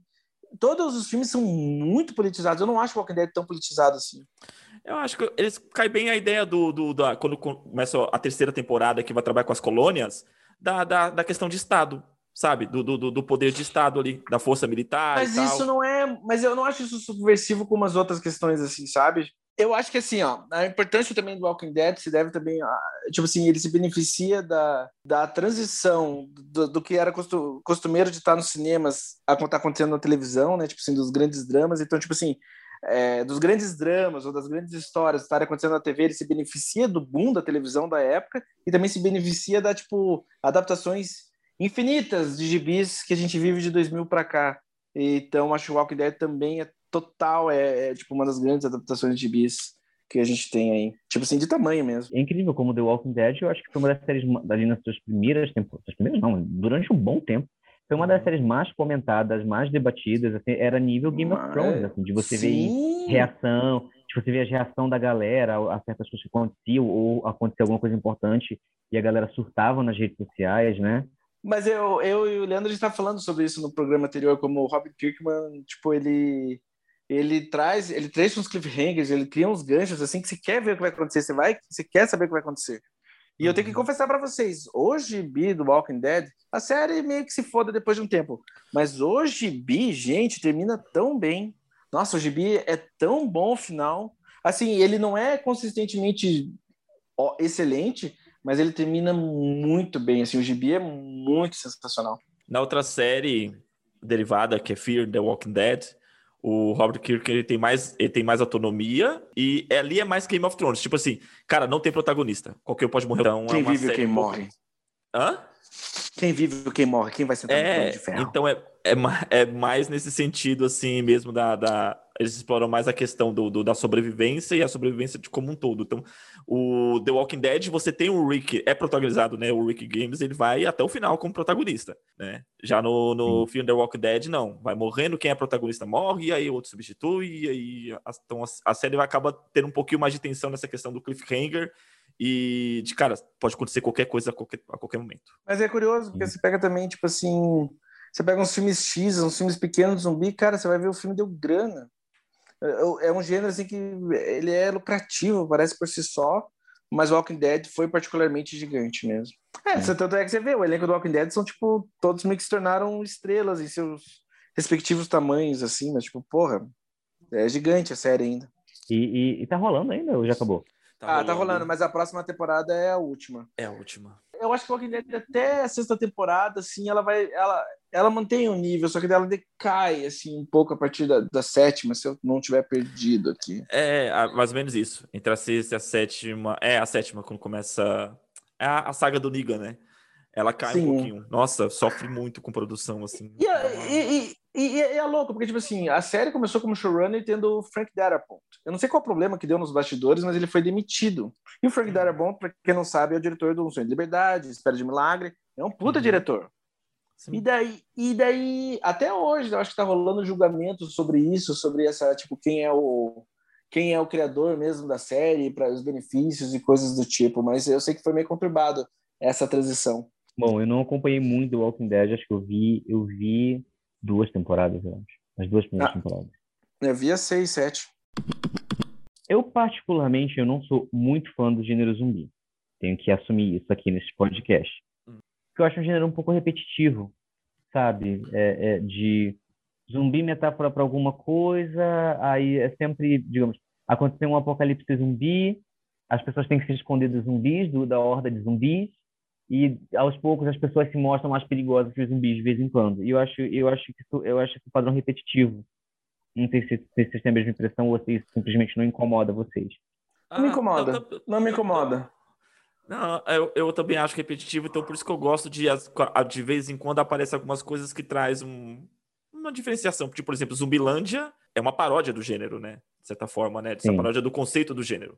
Todos os filmes são muito politizados. Eu não acho Walking Dead tão politizado assim.
Eu acho que eles caem bem a ideia do, do da, quando começa a terceira temporada que vai trabalhar com as colônias, da, da, da questão de Estado, sabe? Do, do, do poder de Estado ali, da força militar.
Mas isso não é. Mas eu não acho isso subversivo como as outras questões, assim, sabe? Eu acho que assim, ó, a importância também do Walking Dead se deve também, a, tipo assim, ele se beneficia da, da transição do, do que era costumeiro de estar nos cinemas a estar acontecendo na televisão, né? Tipo assim, dos grandes dramas. Então, tipo assim, é, dos grandes dramas ou das grandes histórias estarem acontecendo na TV, ele se beneficia do boom da televisão da época e também se beneficia da tipo adaptações infinitas de gibis que a gente vive de 2000 para cá. Então, acho que o Walking Dead também é total, é, é, tipo uma das grandes adaptações de gibis que a gente tem aí. Tipo assim, de tamanho mesmo.
É incrível como The Walking Dead, eu acho que foi uma das séries ali nas suas primeiras temporadas, primeiras não, durante um bom tempo, foi uma das uhum. séries mais comentadas, mais debatidas, assim, era nível Game of Thrones, assim, de você Sim. ver reação, de você ver a reação da galera a certas coisas que aconteciam, ou acontecia alguma coisa importante e a galera surtava nas redes sociais, né?
Mas eu, eu e o Leandro, a gente tá falando sobre isso no programa anterior, como o Robert Kirkman, tipo, ele ele traz, ele traz uns cliffhangers, ele cria uns ganchos assim que você quer ver o que vai acontecer, você vai, você quer saber o que vai acontecer. E eu tenho que uhum. confessar para vocês, hoje Bi do Walking Dead, a série meio que se foda depois de um tempo. Mas hoje Bi, gente, termina tão bem. Nossa, o Gibi é tão bom o final. Assim, ele não é consistentemente excelente, mas ele termina muito bem. Assim, o Gibi é muito sensacional.
Na outra série derivada, que é Fear the Walking Dead, o Robert Kirk ele tem mais ele tem mais autonomia e ali é mais Game of Thrones. Tipo assim, cara, não tem protagonista. Qualquer um pode morrer. Então,
quem é vive quem morre.
Hã?
Quem vive quem morre. Quem vai sentar
é,
no de ferro.
Então é, é, é mais nesse sentido assim mesmo da, da eles exploram mais a questão do, do, da sobrevivência e a sobrevivência de como um todo. Então, o The Walking Dead, você tem o Rick, é protagonizado, né? O Rick Games, ele vai até o final como protagonista, né? Já no, no filme The Walking Dead, não. Vai morrendo, quem é protagonista morre, e aí outro substitui, e aí a, então a, a série vai acaba tendo um pouquinho mais de tensão nessa questão do cliffhanger e de cara, pode acontecer qualquer coisa a qualquer, a qualquer momento.
Mas é curioso, porque você pega também, tipo assim, você pega uns filmes X, uns filmes pequenos, zumbi, cara, você vai ver o filme deu grana. É um gênero assim que ele é lucrativo, parece por si só, mas Walking Dead foi particularmente gigante mesmo. É, hum. tanto é que você vê, o elenco do Walking Dead são, tipo, todos meio que se tornaram estrelas em seus respectivos tamanhos, assim, mas, tipo, porra, é gigante a série ainda.
E, e, e tá rolando ainda ou já acabou?
Tá ah, rolando. tá rolando, mas a próxima temporada é a última.
É a última.
Eu acho que o Walking Dead até a sexta temporada, assim, ela vai. Ela, ela mantém o um nível, só que ela decai, assim, um pouco a partir da, da sétima, se eu não tiver perdido aqui.
É, mais ou menos isso. Entre a sexta e a sétima. É, a sétima, quando começa. É a, a saga do Negan, né? Ela cai Sim. um pouquinho. Nossa, sofre muito com produção, assim.
E, e, e, e, é louco, porque, tipo assim, a série começou como showrunner tendo o Frank Darabont. Eu não sei qual o problema que deu nos bastidores, mas ele foi demitido. E o Frank uhum. Darabont, pra quem não sabe, é o diretor do Um Sonho de Liberdade, Espera de Milagre. É um puta uhum. diretor. Sim. E daí, e daí, até hoje, eu acho que tá rolando julgamento sobre isso, sobre essa, tipo, quem é o quem é o criador mesmo da série, para os benefícios e coisas do tipo, mas eu sei que foi meio conturbado essa transição.
Bom, eu não acompanhei muito The Walking Dead, acho que eu vi, eu vi duas temporadas, eu acho. As duas primeiras ah, temporadas.
Eu vi as seis, sete.
Eu, particularmente, eu não sou muito fã do gênero zumbi. Tenho que assumir isso aqui nesse podcast. Porque eu acho um gênero um pouco repetitivo, sabe? É, é de zumbi metáfora para alguma coisa, aí é sempre, digamos, aconteceu um apocalipse zumbi, as pessoas têm que se esconder dos zumbis, do, da horda de zumbis, e aos poucos as pessoas se mostram mais perigosas que os zumbis de vez em quando. E eu acho, eu acho que isso, eu acho que é padrão repetitivo. Não sei se, se vocês têm a mesma impressão ou se isso simplesmente não incomoda vocês.
Ah, não me incomoda. Não, não, não me incomoda.
Não, eu, eu também acho repetitivo, então por isso que eu gosto de, de vez em quando aparecem algumas coisas que traz um, uma diferenciação. Tipo, por exemplo, Zumbilândia é uma paródia do gênero, né? De certa forma, né? Essa paródia do conceito do gênero.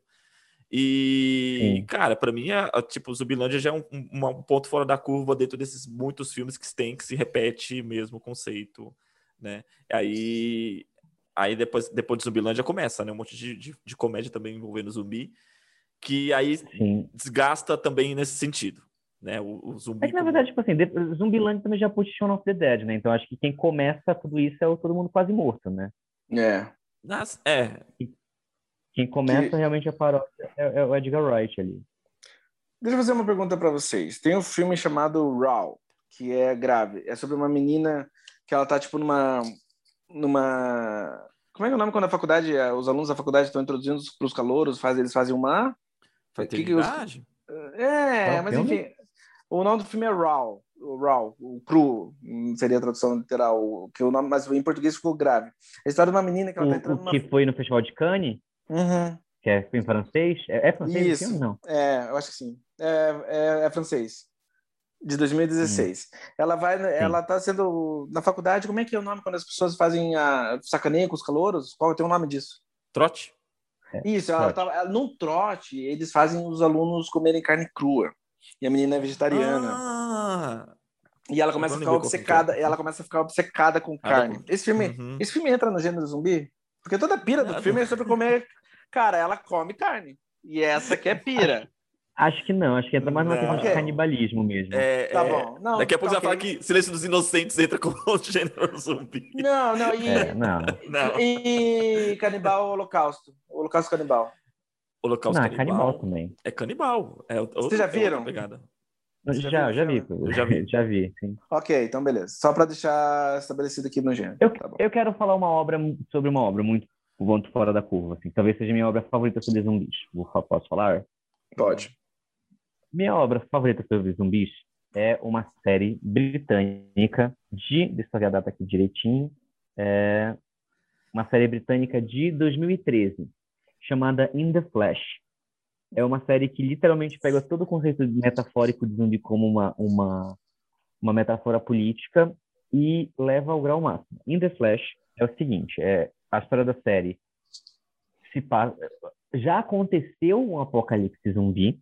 E, Sim. cara, para mim, é, tipo, Zumbilândia já é um, um, um, ponto fora da curva dentro desses muitos filmes que tem, que se repete mesmo o conceito, né? Aí, aí depois, depois de Zumbilândia começa, né? Um monte de, de, de comédia também envolvendo zumbi, que aí Sim. desgasta também nesse sentido, né? O, o zumbi.
É que, na verdade, tipo assim, Zumbilândia também já puxa Shaun of the Dead, né? Então acho que quem começa tudo isso é o Todo Mundo Quase Morto, né?
É.
Nas, é.
Quem começa que... realmente a paródia é, é, o Edgar Wright ali.
Deixa eu fazer uma pergunta para vocês. Tem um filme chamado Raw, que é grave. É sobre uma menina que ela tá, tipo, numa... numa... Como é que é o nome quando a faculdade, os alunos da faculdade estão introduzindo para os calouros, faz, eles fazem uma...
Fraternidade?
Que É, mas enfim... O nome do filme é Raw, o Raw, o cru, seria a tradução literal, que o nome, mas em português ficou grave. A história de uma menina que ela
o,
tá entrando
o que foi no Festival de Cannes?
Uhum.
Que é em francês? É, é francês
Isso. Filme, não? É, eu acho que sim. É, é, é francês. De 2016. Hum. Ela vai, sim. ela tá sendo na faculdade. Como é que é o nome quando as pessoas fazem a sacaneia com os calouros? Qual tem o nome disso?
Trote.
É, Isso, ela trote. tá num trote, eles fazem os alunos comerem carne crua. E a menina é vegetariana.
Ah.
E ela começa a ficar obcecada, ela começa a ficar obcecada com carne. Esse filme, uhum. esse filme entra no gênero zumbi? Porque toda a pira do filme é sobre comer. Cara, ela come carne. E essa que é pira. (laughs)
Acho que não, acho que entra mais numa questão de canibalismo mesmo.
É, tá é... bom. Não, Daqui a pouco tá você okay. vai falar que Silêncio dos Inocentes entra com o (laughs) gênero zumbi.
Não, não, e.
É, não.
não. E Canibal Holocausto. Holocausto Canibal.
Holocausto
não,
canibal.
é canibal também.
É canibal. É
Vocês já viram?
Pegada.
Já, já, já vi.
já (laughs) vi.
já vi, sim.
Ok, então beleza. Só para deixar estabelecido aqui no gênero.
Eu, tá eu quero falar uma obra sobre uma obra muito ponto fora da curva. Assim. Talvez seja minha obra favorita sobre zumbis. Posso falar?
Pode.
Minha obra favorita sobre zumbis é uma série britânica de, deixa eu ver a data aqui direitinho, é uma série britânica de 2013, chamada In the Flash é uma série que literalmente pega todo o conceito metafórico de zumbi como uma, uma, uma metáfora política e leva ao grau máximo. In The Flash é o seguinte, é a história da série se passa, já aconteceu um apocalipse zumbi,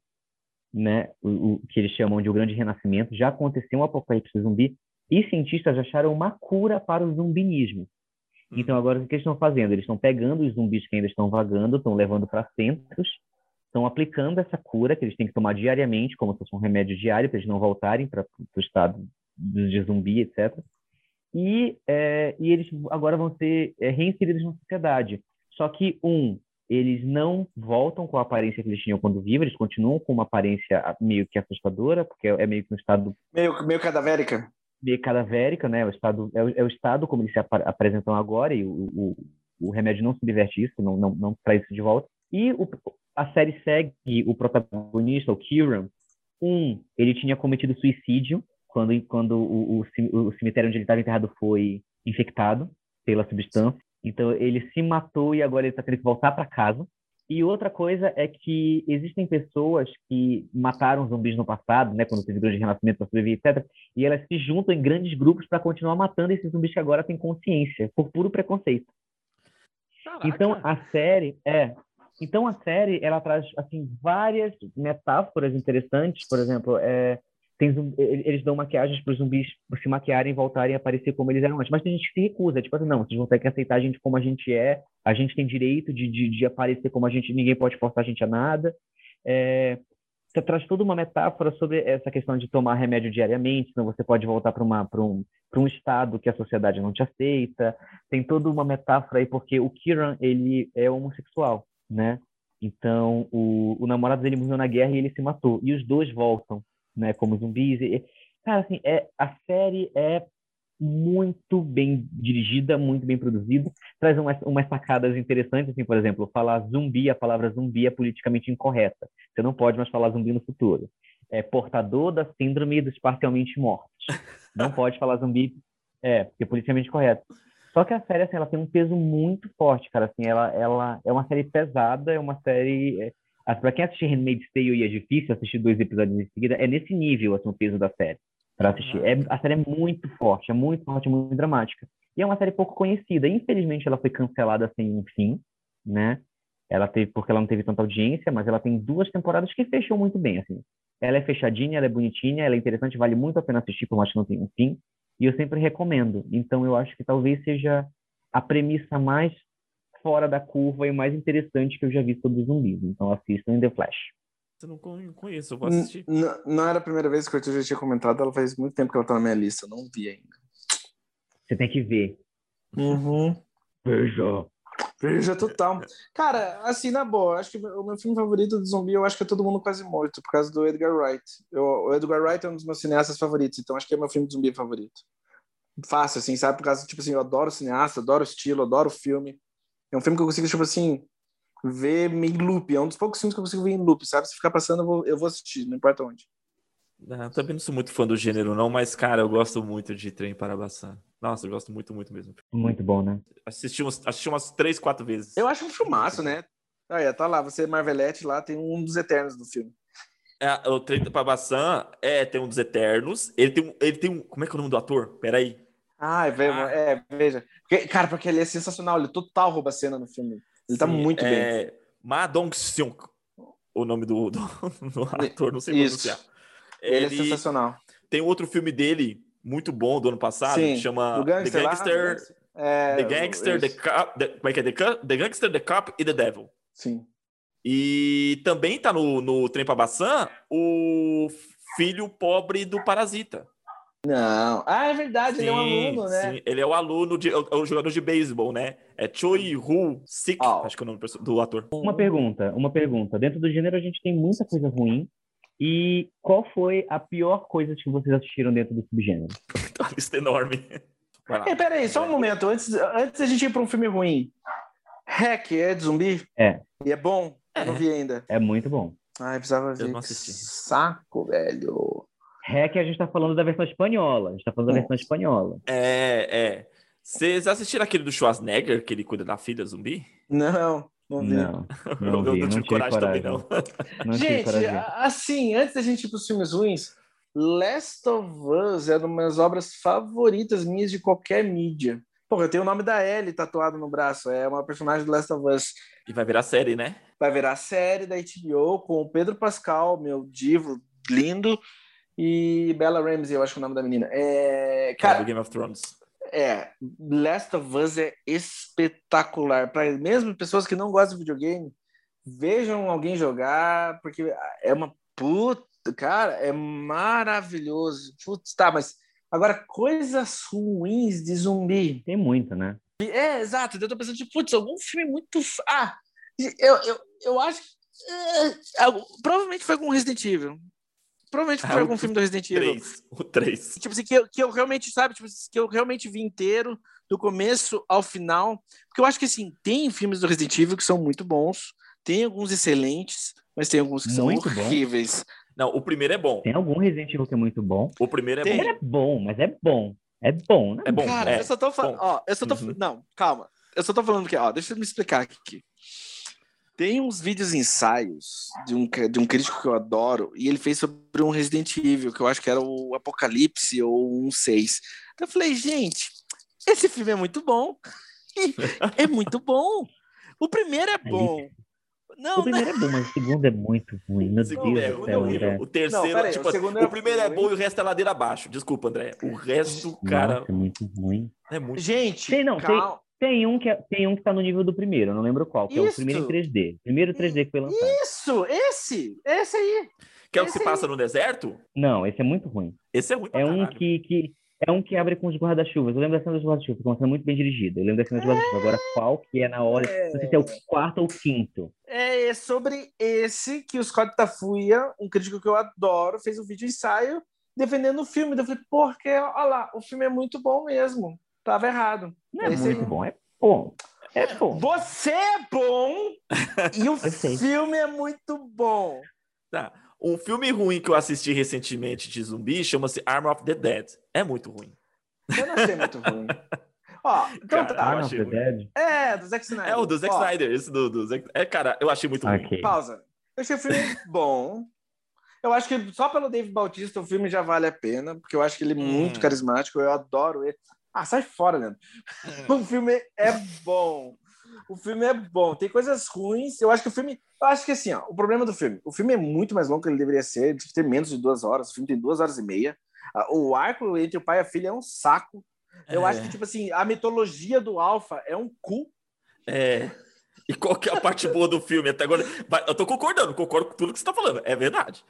né, o, o, que eles chamam de o grande renascimento, já aconteceu um apocalipse zumbi e cientistas acharam uma cura para o zumbinismo. Então agora o que eles estão fazendo? Eles estão pegando os zumbis que ainda estão vagando, estão levando para centros estão aplicando essa cura que eles têm que tomar diariamente, como se fosse um remédio diário, para eles não voltarem para o estado de zumbi, etc. E, é, e eles agora vão ser é, reinseridos na sociedade. Só que, um, eles não voltam com a aparência que eles tinham quando vivos, eles continuam com uma aparência meio que assustadora, porque é meio que um estado
Meio, meio cadavérica.
meio cadavérica, né? O estado é o, é o estado como eles se apa- apresentam agora e o, o, o remédio não subverte isso, não não, não traz isso de volta. E o, a série segue o protagonista, o Kieran. Um, ele tinha cometido suicídio quando quando o, o cemitério onde ele estava enterrado foi infectado pela substância. Então ele se matou e agora ele está tendo que voltar para casa. E outra coisa é que existem pessoas que mataram zumbis no passado, né, quando teve grande renascimento para sobreviver, etc. E elas se juntam em grandes grupos para continuar matando esses zumbis que agora têm consciência, por puro preconceito. Então a série é, então a série ela traz assim várias metáforas interessantes, por exemplo, é, tem eles dão maquiagens para os zumbis se maquiarem voltarem a aparecer como eles eram antes, mas tem gente que recusa, tipo assim, não, vocês vão ter que aceitar a gente como a gente é, a gente tem direito de, de, de aparecer como a gente, ninguém pode forçar a gente a nada. É, você traz toda uma metáfora sobre essa questão de tomar remédio diariamente, senão você pode voltar para um um estado que a sociedade não te aceita. Tem toda uma metáfora aí porque o Kieran ele é homossexual, né? Então o, o namorado dele morreu na guerra e ele se matou e os dois voltam, né? Como zumbis. E, cara, assim, é a série é muito bem dirigida, muito bem produzida, traz umas, umas sacadas interessantes, assim, por exemplo, falar zumbi, a palavra zumbi é politicamente incorreta. Você não pode mais falar zumbi no futuro. É portador da síndrome dos parcialmente mortos. Não (laughs) pode falar zumbi, é, porque é politicamente correto. Só que a série, assim, ela tem um peso muito forte, cara, assim, ela, ela é uma série pesada, é uma série... Assim, pra quem assistir Handmaid's Tale e é difícil assistir dois episódios em seguida, é nesse nível, assim, o peso da série para assistir. É, a série é muito forte, é muito forte, muito dramática. E é uma série pouco conhecida. Infelizmente, ela foi cancelada sem um fim, né? Ela teve, porque ela não teve tanta audiência, mas ela tem duas temporadas que fechou muito bem, assim. Ela é fechadinha, ela é bonitinha, ela é interessante, vale muito a pena assistir, por mais que não tenha um fim. E eu sempre recomendo. Então, eu acho que talvez seja a premissa mais fora da curva e mais interessante que eu já vi sobre os zumbis. Então, assistam em The Flash.
Eu não con- conheço, eu vou assistir.
N- Não era a primeira vez que o Arthur já tinha comentado, ela faz muito tempo que ela tá na minha lista, eu não vi ainda.
Você tem que ver.
Uhum.
Veja.
Veja total. Cara, assim, na boa, acho que o meu filme favorito de zumbi, eu acho que é Todo Mundo Quase Morto, por causa do Edgar Wright. Eu, o Edgar Wright é um dos meus cineastas favoritos, então acho que é meu filme de zumbi favorito. Fácil, assim, sabe? Por causa, tipo assim, eu adoro cineasta, adoro o estilo, adoro o filme. É um filme que eu consigo, tipo assim, ver em loop. É um dos poucos filmes que eu consigo ver em loop, sabe? Se ficar passando, eu vou, eu vou assistir, não importa onde.
Ah, também não sou muito fã do gênero, não, mas, cara, eu gosto muito de Trem para Busan. Nossa, eu gosto muito, muito mesmo.
Muito bom, né?
Assisti, uns, assisti umas três, quatro vezes.
Eu acho um filmaço, né? Aí, tá lá, você, Marvelette, lá tem um dos eternos do filme.
É, o Trem para Busan é, tem um dos Eternos. Ele tem um, ele tem um. Como é que é o nome do ator? Peraí. Ah.
é, veja. Porque, cara, porque ele é sensacional, ele total rouba a cena no filme. Ele tá
Sim,
muito bem.
é, Ma Dong-seung, o nome do, do, (laughs) do ator, não sei
Isso.
pronunciar.
Ele,
Ele,
é sensacional.
tem outro filme dele, muito bom, do ano passado,
Sim,
que chama
O Gangster,
The
lá,
Gangster,
é,
The Gangster, The. Cop, the, como é que é? The, Cu- The Gangster, The Cop e The Devil.
Sim.
E também tá no, no Trem Baçã o filho pobre do Parasita.
Não. Ah, é verdade, ele é um
Sim,
aluno, né?
sim. Ele é o aluno, de, é o- é o jogador de beisebol, né? É Choi Hu Sik,
Oh.
acho que é o nome do ator.
Uma pergunta, uma pergunta. Dentro do gênero a gente tem muita coisa ruim. E qual foi a pior coisa que vocês assistiram dentro do subgênero? (laughs)
Uma lista enorme.
Ei, peraí, só um momento. Antes, antes da gente ir pra um filme ruim. Hack é de zumbi?
É.
E é bom? Eu não
É.
vi ainda.
É muito bom.
Ai, precisava ver.
não assisti.
Saco, velho.
Hack a gente tá falando da versão espanhola. A gente tá falando da versão espanhola.
É, é. Vocês assistiram aquele do Schwarzenegger, que ele cuida da filha zumbi?
Não, não vi.
Não, não vi,
não
não
tive
tive
coragem, também,
coragem.
não.
não tive
Gente,
coragem.
assim, antes da gente ir para os filmes ruins, Last of Us é uma das minhas obras favoritas minhas de qualquer mídia. Porra, eu tenho o nome da Ellie tatuado no braço, é uma personagem do Last of Us.
E vai virar série, né?
Vai virar série da HBO com o Pedro Pascal, meu divo lindo, e Bella Ramsey, eu acho que é o nome da menina. É,
Cara, do
cara,
Game of Thrones.
é, Last of Us é espetacular. Para mesmo pessoas que não gostam de videogame, vejam alguém jogar, porque é uma puta, cara, é maravilhoso. Putz, tá, mas agora coisas ruins de zumbi.
Tem muito, né?
É, exato. Eu tô pensando, tipo, putz, algum filme muito. Ah, eu, eu, eu acho que. É, provavelmente foi com Resident Evil. Provavelmente foi ah, algum filme do Resident Evil.
3, o 3.
Tipo assim, que eu, que eu realmente, sabe, tipo, que eu realmente vi inteiro, do começo ao final. Porque eu acho que, assim, tem filmes do Resident Evil que são muito bons, tem alguns excelentes, mas tem alguns que muito são horríveis.
Não, o primeiro é bom.
Tem algum Resident Evil que é muito bom.
O primeiro é
tem.
bom.
O primeiro é bom, mas é bom. É bom, né?
É bom.
Cara,
é,
eu só tô falando. Ó, eu só tô. Uhum. Não, calma. Eu só tô falando que, ó, deixa eu me explicar aqui. Tem uns vídeos ensaios de um, de um crítico que eu adoro, e ele fez sobre um Resident Evil, que eu acho que era o Apocalipse ou um 6. Então eu falei, gente, esse filme é muito bom. (laughs) é muito bom. O primeiro é bom.
Não, o primeiro não... é bom, mas o segundo é muito ruim. Meu Deus
é do céu, André. O terceiro, não, tipo, o, é o primeiro é bom e o resto é ladeira abaixo. Desculpa, André. O resto, cara.
Nossa, é muito ruim.
É muito
Gente,
tem, não, calma. tem, tem um que é, tem um que tá no nível do primeiro, eu não lembro qual, que Isso. é o primeiro em 3D. Primeiro 3D que foi lançado.
Isso, esse, esse aí.
Que é o que se passa no deserto?
Não, esse é muito ruim.
Esse é muito
É um que, que é um que abre com os guarda-chuvas. Eu lembro da cena dos guarda-chuvas, que é uma cena muito bem dirigida. Eu lembro da cena dos guarda-chuvas. Agora, qual que é na hora? É... Não sei se é o quarto ou o quinto.
É, é sobre esse que o Scott Tafuia, um crítico que eu adoro, fez um vídeo ensaio defendendo o filme. Eu falei, porque, olha lá, o filme é muito bom mesmo. Tava errado.
Não é esse muito aí... bom, é bom. É bom.
Você é bom (laughs) e o filme é muito bom.
Tá. Um filme ruim que eu assisti recentemente de zumbi chama-se Arm of the Dead. É muito ruim.
Eu não achei muito ruim. (laughs) Ó, então
cara, tá. Arm of the Dead?
É, do Zack Snyder.
É, o do Zack Ó, Snyder. Esse do, do Zack... É, cara, eu achei muito okay. ruim.
Pausa. Eu achei o filme bom. Eu acho que só pelo Dave Bautista o filme já vale a pena, porque eu acho que ele é muito hum. carismático, eu adoro ele. Ah, sai fora, Leandro. Hum. (laughs) O filme é bom. O filme é bom. Tem coisas ruins. Eu acho que o filme. Eu acho que assim, ó, o problema do filme. O filme é muito mais longo que ele deveria ser. Ele ter menos de duas horas. O filme tem duas horas e meia. O arco entre o pai e a filha é um saco. Eu é. acho que, tipo assim, a mitologia do Alpha é um cu.
É. E qual que é a parte boa do filme? Até agora, eu tô concordando, concordo com tudo que você tá falando. É verdade.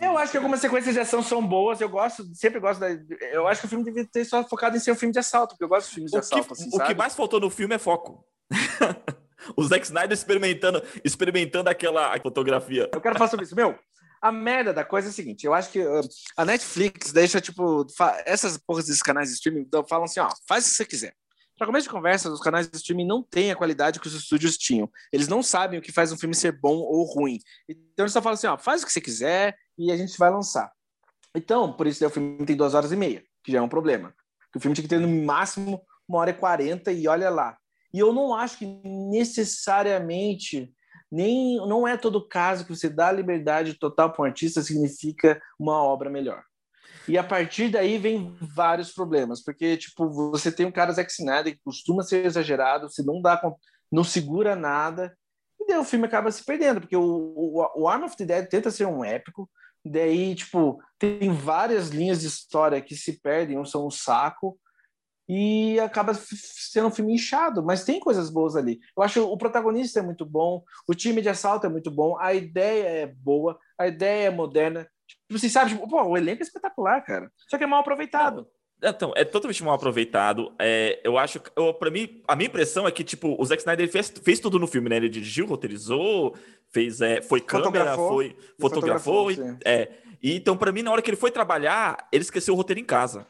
Eu acho que algumas sequências de ação são boas. Eu gosto, sempre gosto da. Eu acho que o filme devia ter só focado em ser um filme de assalto, porque eu gosto de filmes de o assalto.
Que,
assim,
o sabe? que mais faltou no filme é foco. (laughs) o Zack Snyder experimentando, experimentando aquela fotografia.
Eu quero falar sobre isso. Meu, a merda da coisa é a seguinte: eu acho que uh, a Netflix deixa, tipo, essas porras desses canais de streaming falam assim: ó, faz o que você quiser. Para começo de conversa, os canais de streaming não têm a qualidade que os estúdios tinham. Eles não sabem o que faz um filme ser bom ou ruim. Então eles só falam assim: ó, faz o que você quiser e a gente vai lançar. Então, por isso o filme tem duas horas e meia, que já é um problema. O filme tinha que ter no máximo uma hora e quarenta e olha lá. E eu não acho que necessariamente nem não é todo caso que você dá liberdade total para um artista significa uma obra melhor. E a partir daí vem vários problemas, porque tipo, você tem um cara Zack Snyder que costuma ser exagerado, você não dá não segura nada, e daí o filme acaba se perdendo, porque o, o, o Arm of the Dead tenta ser um épico, daí tipo, tem várias linhas de história que se perdem, ou são um saco, e acaba sendo um filme inchado, mas tem coisas boas ali. Eu acho o protagonista é muito bom, o time de assalto é muito bom, a ideia é boa, a ideia é moderna. Tipo, você sabe, tipo, pô, o elenco é espetacular, cara. Só que é mal aproveitado.
Não, então, é totalmente mal aproveitado. É, eu acho, eu, pra mim, a minha impressão é que, tipo, o Zack Snyder fez, fez tudo no filme, né? Ele dirigiu, roteirizou, fez, é, foi câmera, foi, fotografou, fotografou e, é. E, então, para mim, na hora que ele foi trabalhar, ele esqueceu o roteiro em casa.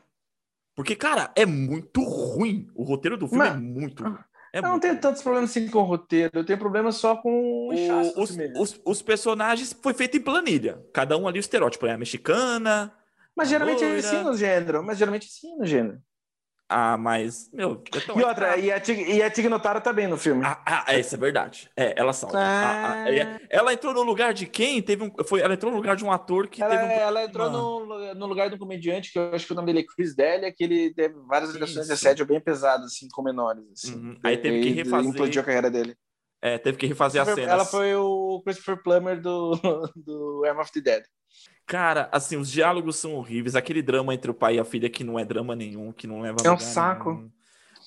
Porque, cara, é muito ruim. O roteiro do filme Mas... é muito ruim. É
eu não tenho tantos problemas assim com o roteiro, eu tenho problemas só com o,
os, os, os, personagens foi feito em planilha. Cada um ali o estereótipo, é a mexicana.
Mas geralmente loira. é assim no gênero. Mas geralmente é assim no gênero.
Ah, mas, meu.
É e outra, e a, Tig, e a Tig Notaro tá bem no filme.
Ah, ah, é, isso é verdade. É, elas são. Ah. ela entrou no lugar de quem? Teve um, foi, ela entrou no lugar de um ator que
ela,
teve um...
ela entrou no, no lugar de um comediante, que eu acho que o nome dele é Chris Delia, que ele teve várias ligações de assédio bem pesadas, assim, com menores. Assim.
Uhum. Aí teve que refazer.
Implodiu a carreira dele.
É, teve que refazer a cena.
Ela foi o Christopher Plummer do, (laughs) do Arm of the Dead.
Cara, assim, os diálogos são horríveis. Aquele drama entre o pai e a filha que não é drama nenhum, que não leva
É um saco.
Nenhum.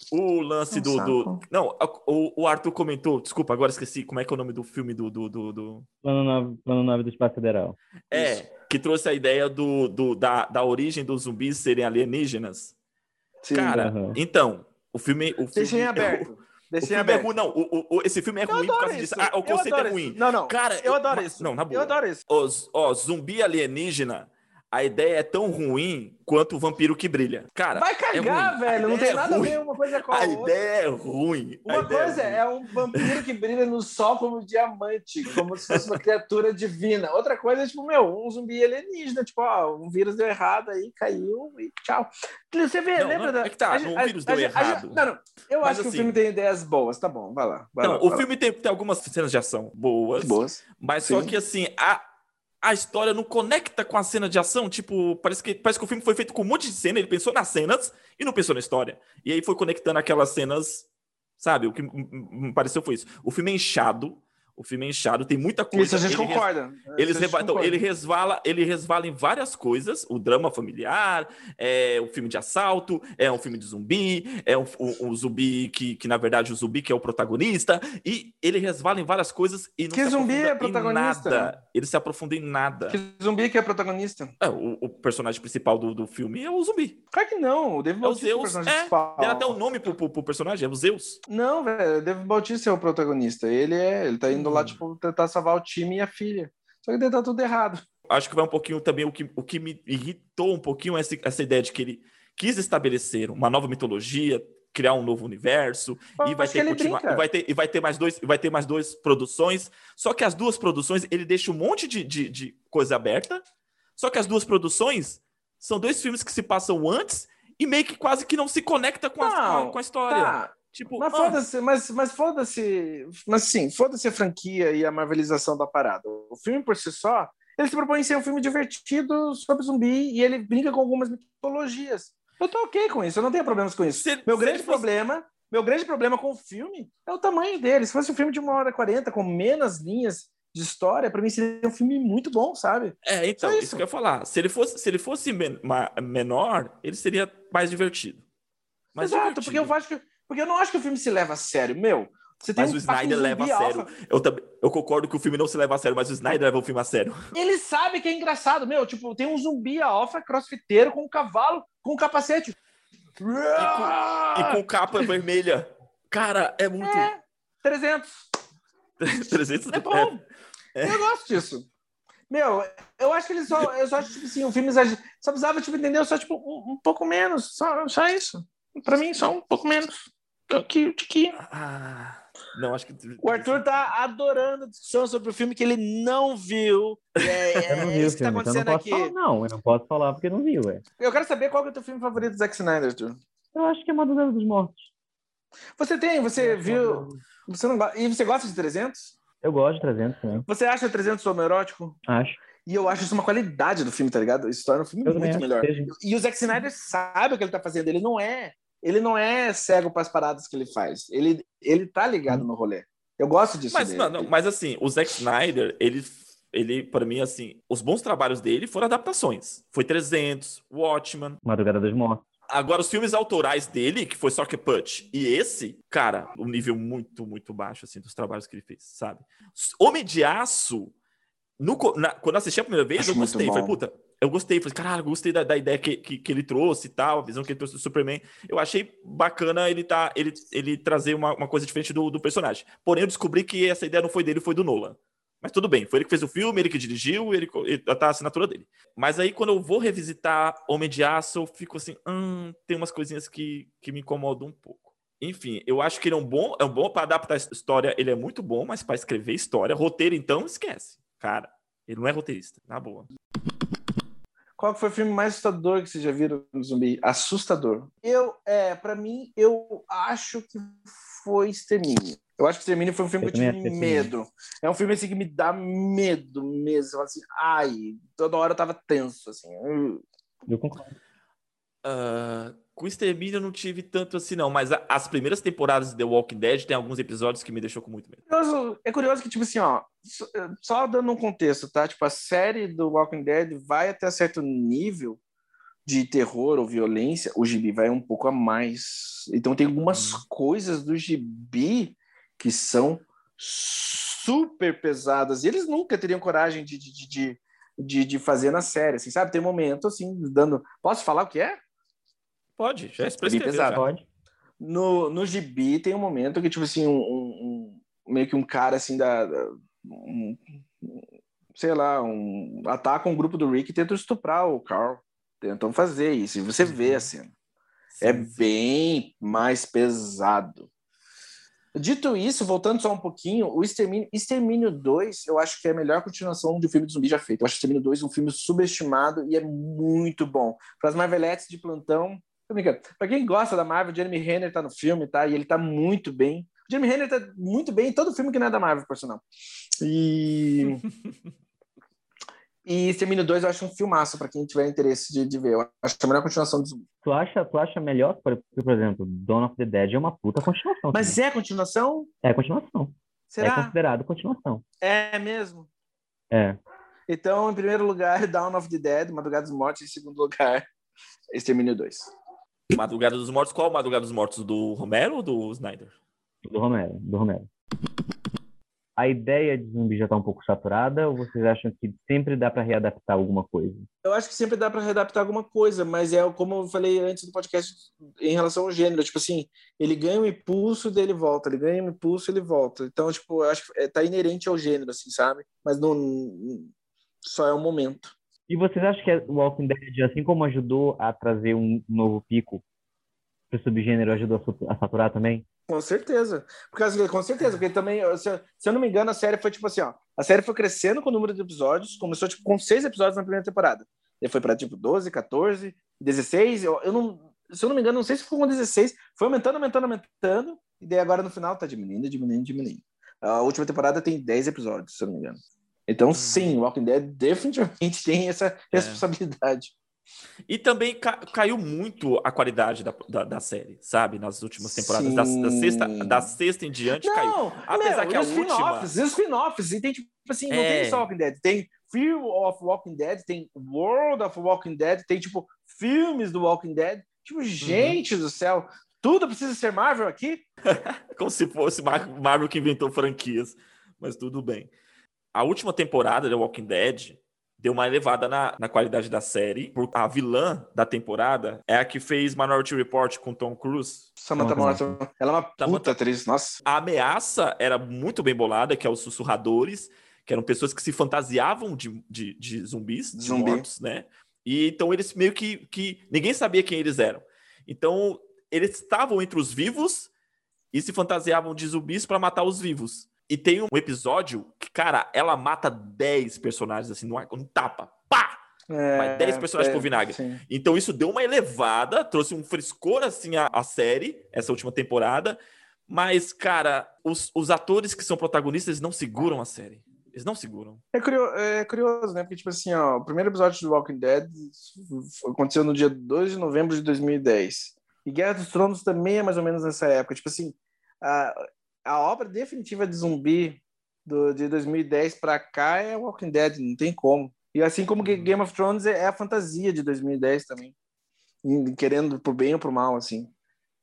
O lance do, do, Não, o, o Arthur comentou, desculpa, agora esqueci como é que é o nome do filme do. do, do, do...
Plano, 9, Plano 9 do Espaço Federal.
É, Isso. que trouxe a ideia do, do, da, da origem dos zumbis serem alienígenas. Sim, Cara, uhum. então, O filme. O filme
Deixa em
é-
aberto. (laughs)
O, o filme é
aberto.
ruim. Não, o, o- esse filme é
Eu
ruim por causa
isso.
disso. Ah, o
Eu
conceito é ruim.
Não, não.
Cara,
eu adoro isso.
Não, na boa.
Eu adoro isso.
Os, ó, zumbi alienígena, a ideia é tão ruim quanto o vampiro que brilha. Cara,
Vai
é
cagar,
ruim.
velho.
A
Não tem
é
nada
ruim.
a ver uma coisa com a,
A
outra.
ideia é ruim. A
Uma
ideia
coisa
ruim.
é um vampiro que brilha no sol como diamante, como se fosse uma criatura divina. Outra coisa é, tipo, meu, um zumbi alienígena, tipo, ó, um vírus deu errado aí, caiu e tchau. Você vê,
Não,
lembra
não,
da.
é que tá,
a
um
gente-
vírus
a
deu
a
errado.
Não, não. Eu
Mas
acho que o
assim-
filme tem ideias boas, tá bom, vai lá. Vai
Não,
lá,
o filme tem, tem algumas cenas de ação boas,
lá. boas.
mas só
Sim.
que assim, a, a história não conecta com a cena de ação. Tipo, parece que, parece que o filme foi feito com um monte de cena, ele pensou nas cenas e não pensou na história. E aí foi conectando aquelas cenas, sabe? O que me- pareceu foi isso. O filme é inchado, o filme é inchado, tem muita coisa.
Isso a gente
ele res-
concorda.
Eles
Isso a gente
então,
concorda.
ele resvala, ele resvala em várias coisas. O drama familiar, é o filme de assalto, é um filme de zumbi, é um, um- um zumbi que, que, na verdade, o zumbi que é o protagonista. E ele resvala em várias coisas e não
Que
se
zumbi
aprofunda
é protagonista?
Em nada. Ele se aprofunda em nada.
Que zumbi que é protagonista?
É, o, o personagem principal do, do filme é o zumbi.
Claro que não. O David
É o
Bautista é o
Zeus.
personagem
É,
principal.
tem até o nome pro, pro, pro personagem, é o Zeus.
Não, velho, o David Bautista é o protagonista. Ele é, ele tá indo lá,
Hum.
tipo, tentar salvar o time e a filha. Só que daí tá tudo errado.
acho que vai um pouquinho também o que, o que me irritou um pouquinho é essa, essa ideia de que ele quis estabelecer uma nova mitologia, criar um novo universo e
Eu
vai ter e vai ter e vai ter mais dois e vai ter mais duas produções. Só que as duas produções ele deixa um monte de, de, de coisa aberta. Só que as duas produções são dois filmes que se passam antes e meio que quase que não se conecta com a, com a-
Não,
com a história.
Tá,
Tipo,
mas
ah,
foda-se, mas, mas foda-se. Mas sim, foda-se a franquia e a marvelização da parada. O filme por si só, ele se propõe ser um filme divertido sobre zumbi e ele brinca com algumas mitologias. Eu tô ok com isso, eu não tenho problemas com isso.
se-
Meu grande
fosse-
problema, meu grande problema com o filme é o tamanho dele. Se fosse um filme de uma hora e quarenta, com menos linhas de história, pra mim seria um filme muito bom, sabe?
É, então, isso.
isso.
que eu ia falar. Se ele fosse, se ele fosse men- menor, ele seria mais divertido. Mais
Exato,
divertido.
porque eu acho que. Porque eu não acho que o filme se leva a sério. Meu, você
Mas
um
o Snyder leva a sério.
alfa.
Eu, também, eu concordo que o filme não se leva a sério, mas o Snyder leva o filme a sério.
Ele sabe que é engraçado, meu. Tipo, tem um zumbi alfa crossfiteiro com um cavalo com um capacete.
E com capa vermelha. Cara, é muito.
É, 300.
300 (laughs)
É bom. Eu gosto disso. Meu, eu acho que ele só. Eu só acho, tipo assim, o filme exager... só precisava, tipo, entender só, tipo, um, um pouco menos. Só, só isso. Pra mim, só um pouco menos. Aqui, aqui.
Ah, não, acho que.
O Arthur tá adorando a discussão sobre o filme que ele não viu. E (laughs) É,
Eu não
é
vi o
isso que tá
então eu
acontecendo
não posso
aqui.
falar, não. Eu não posso falar porque não vi, ué.
Eu quero saber qual que é o teu filme favorito do Zack Snyder, Arthur.
Eu acho que é Madrugada dos Mortos.
Você tem, você viu. Você não gosta. E você gosta de 300?
Eu gosto de 300 também.
Você acha 300 homoerótico?
Acho.
E eu acho isso uma qualidade do filme, tá ligado? Isso torna o filme
Eu
muito melhor.
que seja.
E o Zack Snyder sabe o que ele tá fazendo. Ele não é. Ele não é cego para as paradas que ele faz. Ele, ele tá ligado no rolê. Eu gosto disso.
Mas,
dele.
não, mas assim, o Zack Snyder, ele, ele para mim, assim, os bons trabalhos dele foram adaptações. Foi 300, Watchman.
Madrugada dos Mortos.
Agora, os filmes autorais dele, que foi Soccer Punch, e esse, cara, um nível muito, muito baixo, assim, dos trabalhos que ele fez, sabe? Homem de Aço, no na- quando eu assisti a primeira vez,
Acho
eu gostei. Falei, puta, eu gostei. Falei, caralho, gostei da, da ideia que, que, que ele trouxe e tal, a visão que ele trouxe do Superman. Eu achei bacana ele, tá, ele, ele trazer uma, uma coisa diferente do, do personagem. Porém, eu descobri que essa ideia não foi dele, foi do Nolan. Mas tudo bem, foi ele que fez o filme, ele que dirigiu, ele, ele tá a assinatura dele. Mas aí, quando eu vou revisitar Homem de Aço, eu fico assim, hum, tem umas coisinhas que, que me incomodam um pouco. Enfim, eu acho que ele é um bom, é um bom para adaptar a história, ele é muito bom, mas para escrever história, roteiro, então, esquece. Cara, ele não é roteirista, na boa.
Qual foi o filme mais assustador que vocês já viram no zumbi? Assustador. Eu, é, para mim, eu acho que foi Extermínio. Eu acho que Extermínio foi um filme
Eu
que eu tive medo. É um filme assim que me dá medo mesmo. Assim, ai, toda hora eu tava tenso, assim.
Eu concordo.
Ah, com Extermínio eu não tive tanto assim, não, mas a- as primeiras temporadas de The Walking Dead tem alguns episódios que me deixou com muito medo.
Curioso- É curioso que, tipo assim, ó, só- só dando um contexto, tá? Tipo, a série do Walking Dead vai até certo nível de terror ou violência, o gibi vai um pouco a mais. Então tem algumas
Uhum.
coisas do gibi que são super pesadas. E eles nunca teriam coragem de, de, de, de, de, fazer na série, assim, sabe? Tem momento, assim, dando... Posso falar o que é?
Pode, já
bem
prescreveu
pesado.
já.
Pode.
No, no gibi tem um momento que, tipo assim, um, um- um- meio que um cara assim da. da- um- sei lá, um, ataca um grupo do Rick e tenta estuprar o Carl. Tentam fazer isso. E você vê
Uhum.
a cena. É bem mais pesado. Dito isso, voltando só um pouquinho, o Extermínio, Extermínio 2, eu acho que é a melhor continuação de um filme de zumbi já feito. Eu acho Extermínio 2 um filme subestimado e é muito bom. Para as Marvelettes de plantão, tô brincando. Para quem gosta da Marvel, Jeremy Renner tá no filme, tá? E ele tá muito bem. O Jeremy Renner tá muito bem em todo filme que não é da Marvel, por sinal. E. (laughs) e Extermínio 2 eu acho um filmaço para quem tiver interesse de, de ver. Eu acho que é a melhor continuação do zumbi.
Tu acha, tu acha melhor, por, por exemplo, Dawn of the Dead é uma puta continuação.
Mas
também.
é continuação?
é continuação. É
Será?
considerado continuação.
É mesmo?
É.
Então, em primeiro lugar, (laughs) Dawn of the Dead, Madrugada dos Mortos. Em segundo lugar, (laughs) Extermínio 2. (laughs)
Madrugada dos Mortos, qual Madrugada dos Mortos? Do Romero ou do Snyder?
Do Romero, do Romero. A ideia de zumbi já tá um pouco saturada ou vocês acham que sempre dá para readaptar alguma coisa?
Eu acho que sempre dá para readaptar alguma coisa, mas é como eu falei antes do podcast em relação ao gênero. Tipo assim, ele ganha um impulso, ele volta. Ele ganha um impulso, ele volta. Então, tipo, eu acho que é, tá inerente ao gênero, assim, sabe? Mas não só é um momento.
E vocês acham que o Walking Dead, assim como ajudou a trazer um novo pico pro subgênero, ajudou a saturar também?
Com certeza. Por causa que- com certeza, porque também, se, eu- não me engano, a série foi tipo assim, ó. A série foi crescendo com o número de episódios, começou tipo com seis episódios na primeira temporada. Daí foi pra tipo 12, 14, 16. Eu, eu não, se eu não me engano, não sei se foi com 16. Foi aumentando, aumentando, aumentando. E daí agora no final tá diminuindo, diminuindo, diminuindo. A última temporada tem 10 episódios, se eu não me engano. Então, sim, Walking Dead definitivamente tem essa responsabilidade.
E também ca- caiu muito a qualidade da, da, da série, sabe? Nas últimas temporadas. Da, da sexta, da sexta em diante caiu.
Não,
Apesar
meu,
que a
os
última-
spin-offs, e os spin-offs, e tem tipo assim, não
É.
tem só Walking Dead, tem Fear of Walking Dead, tem World of Walking Dead, tem tipo filmes do Walking Dead. Tipo,
Uhum.
gente do céu, tudo precisa ser Marvel aqui? (laughs)
Como se fosse Mar- Marvel que inventou franquias. Mas tudo bem. A última temporada de Walking Dead deu uma elevada na, na qualidade da série. por- A vilã da temporada é a que fez Minority Report com Tom Cruise.
Samantha Morton, ela é uma puta
Samantha-
atriz, nossa.
A ameaça era muito bem bolada, que é os sussurradores, que eram pessoas que se fantasiavam de, de, de zumbis, de
Zumbi.
mortos, né? E então eles meio que, que ninguém sabia quem eles eram. Então eles estavam entre os vivos e se fantasiavam de zumbis para matar os vivos. E tem um episódio que, cara, ela mata 10 personagens assim no ar, um tapa. Pá! Vai 10 personagens pro vinagre.
É, sim.
Então isso deu uma elevada, trouxe um frescor assim à, à série, essa última temporada. Mas, cara, os, os atores que são protagonistas não seguram a série. Eles não seguram.
É, curio- é curioso, né? Porque, tipo assim, ó, o primeiro episódio do Walking Dead aconteceu no dia 2 de novembro de 2010. E Guerra dos Tronos também é mais ou menos nessa época. Tipo assim, a, a obra definitiva de zumbi do, de 2010 pra cá é Walking Dead, não tem como. E assim como Ga- Game of Thrones é, a fantasia de 2010 também. Querendo pro bem ou pro mal, assim.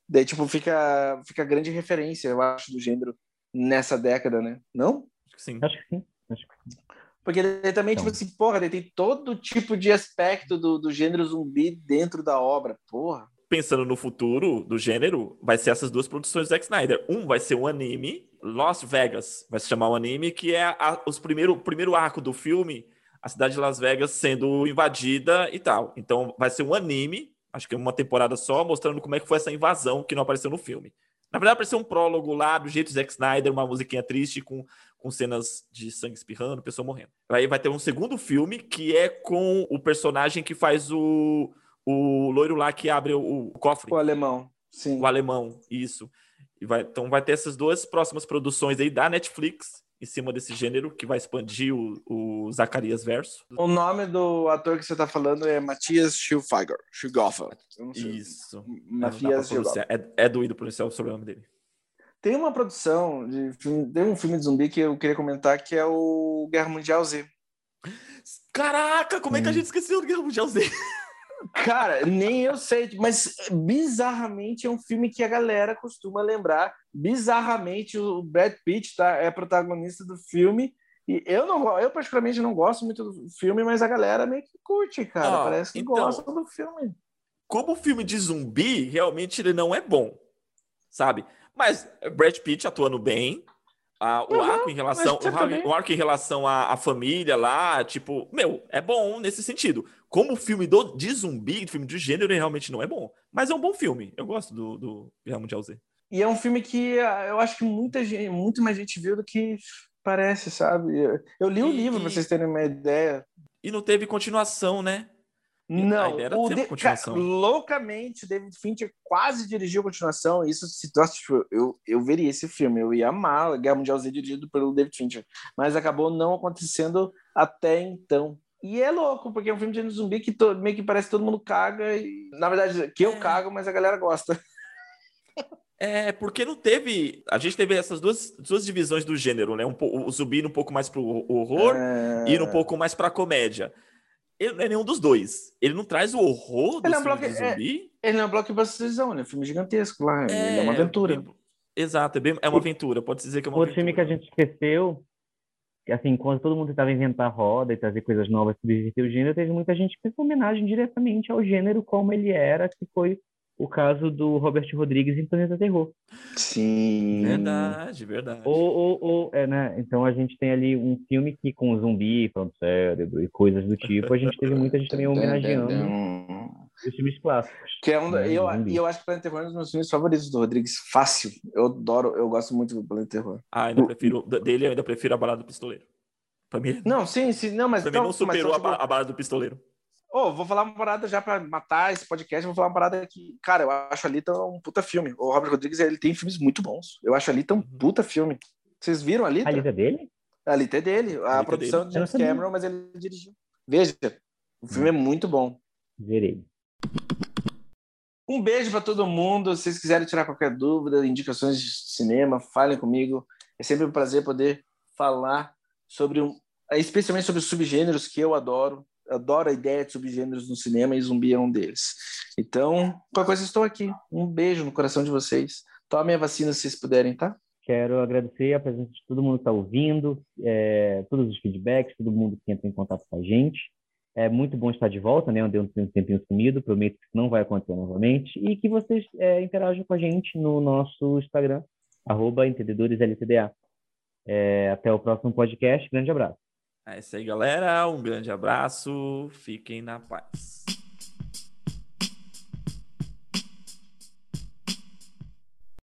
Daí, tipo, fica, fica grande referência, eu acho, do gênero nessa década, né? Não?
Acho que sim.
Acho que sim. Acho que sim.
Porque daí também, tipo
Então.
assim, porra, daí tem todo tipo de aspecto do, do gênero zumbi dentro da obra, porra.
Pensando no futuro do gênero, vai ser essas duas produções do Zack Snyder. Um vai ser um anime, Las Vegas, vai se chamar o anime, que é a- os primeiro, o primeiro arco do filme, a cidade de Las Vegas sendo invadida e tal. Então vai ser um anime, acho que é uma temporada só, mostrando como é que foi essa invasão que não apareceu no filme. Na verdade, apareceu um prólogo lá, do jeito Zack Snyder, uma musiquinha triste com, com cenas de sangue espirrando, pessoa morrendo. Aí vai ter um segundo filme que é com o personagem que faz o, o loiro lá que abre o, o cofre.
O alemão, sim.
O alemão, isso. E vai, então vai ter essas duas próximas produções aí da Netflix em cima desse gênero que vai expandir o, o Zacarias Verso.
O nome do ator que você tá falando é Matias Schilfeiger. Schilgoffer.
Isso.
Matias.
É, é doído pronunciar o sobrenome dele.
Tem uma produção de filme, tem um filme de zumbi que eu queria comentar que é o Guerra Mundial Z.
Caraca, como é que a
Hum.
gente esqueceu do Guerra Mundial Z? (laughs)
Cara, nem eu sei, mas bizarramente é um filme que a galera costuma lembrar. Bizarramente, o Brad Pitt tá, é protagonista do filme. E eu não eu particularmente não gosto muito do filme, mas a galera meio que curte, cara.
Ah,
Parece que
então.
gosta do filme.
Como filme de zumbi, realmente ele não é bom. sabe? Mas Brad Pitt atuando bem, a, o uhum, arco em relação o, o, arco em relação à, à, família lá, tipo, meu, é bom nesse sentido. Como filme do, de zumbi, filme de gênero, realmente não é bom. Mas é um bom filme. Eu gosto do, do Guerra Mundial Z.
E é um filme que ah, eu acho que muita gente, muito mais gente viu do que parece, sabe? Eu li o um livro, pra vocês terem uma ideia.
E não teve continuação, né?
Não, o de... Cara, loucamente, David Fincher quase dirigiu a continuação. Isso se tipo, eu, eu veria esse filme, eu ia amar Guerra Mundial Z dirigido pelo David Fincher, mas acabou não acontecendo até então. E é louco, porque é um filme de zumbi que to... meio que parece que todo mundo caga. E... Na verdade, que eu é. cago, mas a galera gosta. (laughs)
É, porque não teve. A gente teve essas duas, duas divisões do gênero, né? Um, o zumbi um pouco mais pro horror é... e um pouco mais pra comédia. Ele não é nenhum dos dois. Ele não traz o horror do ele é um bloco, de zumbi.
É, ele é um blockbusterzão, né? Filme gigantesco lá. É, ele é uma aventura.
É, exato, é, bem, é uma aventura. Pode dizer que é uma
Outro filme que a gente esqueceu, assim, quando todo mundo tentava inventar roda e trazer coisas novas, subverter o gênero, teve muita gente que fez homenagem diretamente ao gênero como ele era, que foi o caso do Robert Rodrigues em Planeta Terror.
Sim.
Verdade, verdade.
Ou, ou, ou, é, né? Então a gente tem ali um filme que com zumbi, falando cérebro e coisas do tipo, a gente teve muita gente também homenageando os filmes clássicos.
Que é um, né, eu, e eu acho que Planeta Terror é um dos meus filmes favoritos do Rodrigues. Fácil. Eu adoro, eu gosto muito do Planeta Terror.
Ah, ainda prefiro, dele eu ainda prefiro a Balada do Pistoleiro. Pra mim,
não, sim, sim, não, mas
pra mim não superou mas, tipo... a, a Balada do Pistoleiro.
Oh, vou falar uma parada já para matar esse podcast. Vou falar uma parada que, cara, eu acho ali tão um puta filme. O Robert Rodrigues, ele tem filmes muito bons. Eu acho ali tão uhum. puta filme. Vocês viram ali?
A Alita é dele?
A Alita é dele. A, a produção dele. de James Cameron, mas ele dirigiu. Veja, o filme é muito bom.
Verei.
Um beijo para todo mundo. Se vocês quiserem tirar qualquer dúvida, indicações de cinema, falem comigo. É sempre um prazer poder falar sobre um, especialmente sobre os subgêneros que eu adoro adoro a ideia de subgêneros no cinema e zumbi é um deles. Então, qualquer coisa, estou aqui. Um beijo no coração de vocês. Tomem a vacina se vocês puderem, tá?
Quero agradecer a presença de todo mundo que está ouvindo, é, todos os feedbacks, todo mundo que entra em contato com a gente. É muito bom estar de volta, né? Andei um tempinho sumido, prometo que não vai acontecer novamente. E que vocês é, interajam com a gente no nosso Instagram, arroba entendedoresltda. É, até o próximo podcast. Grande abraço.
É isso aí, galera. Um grande abraço. Fiquem na paz.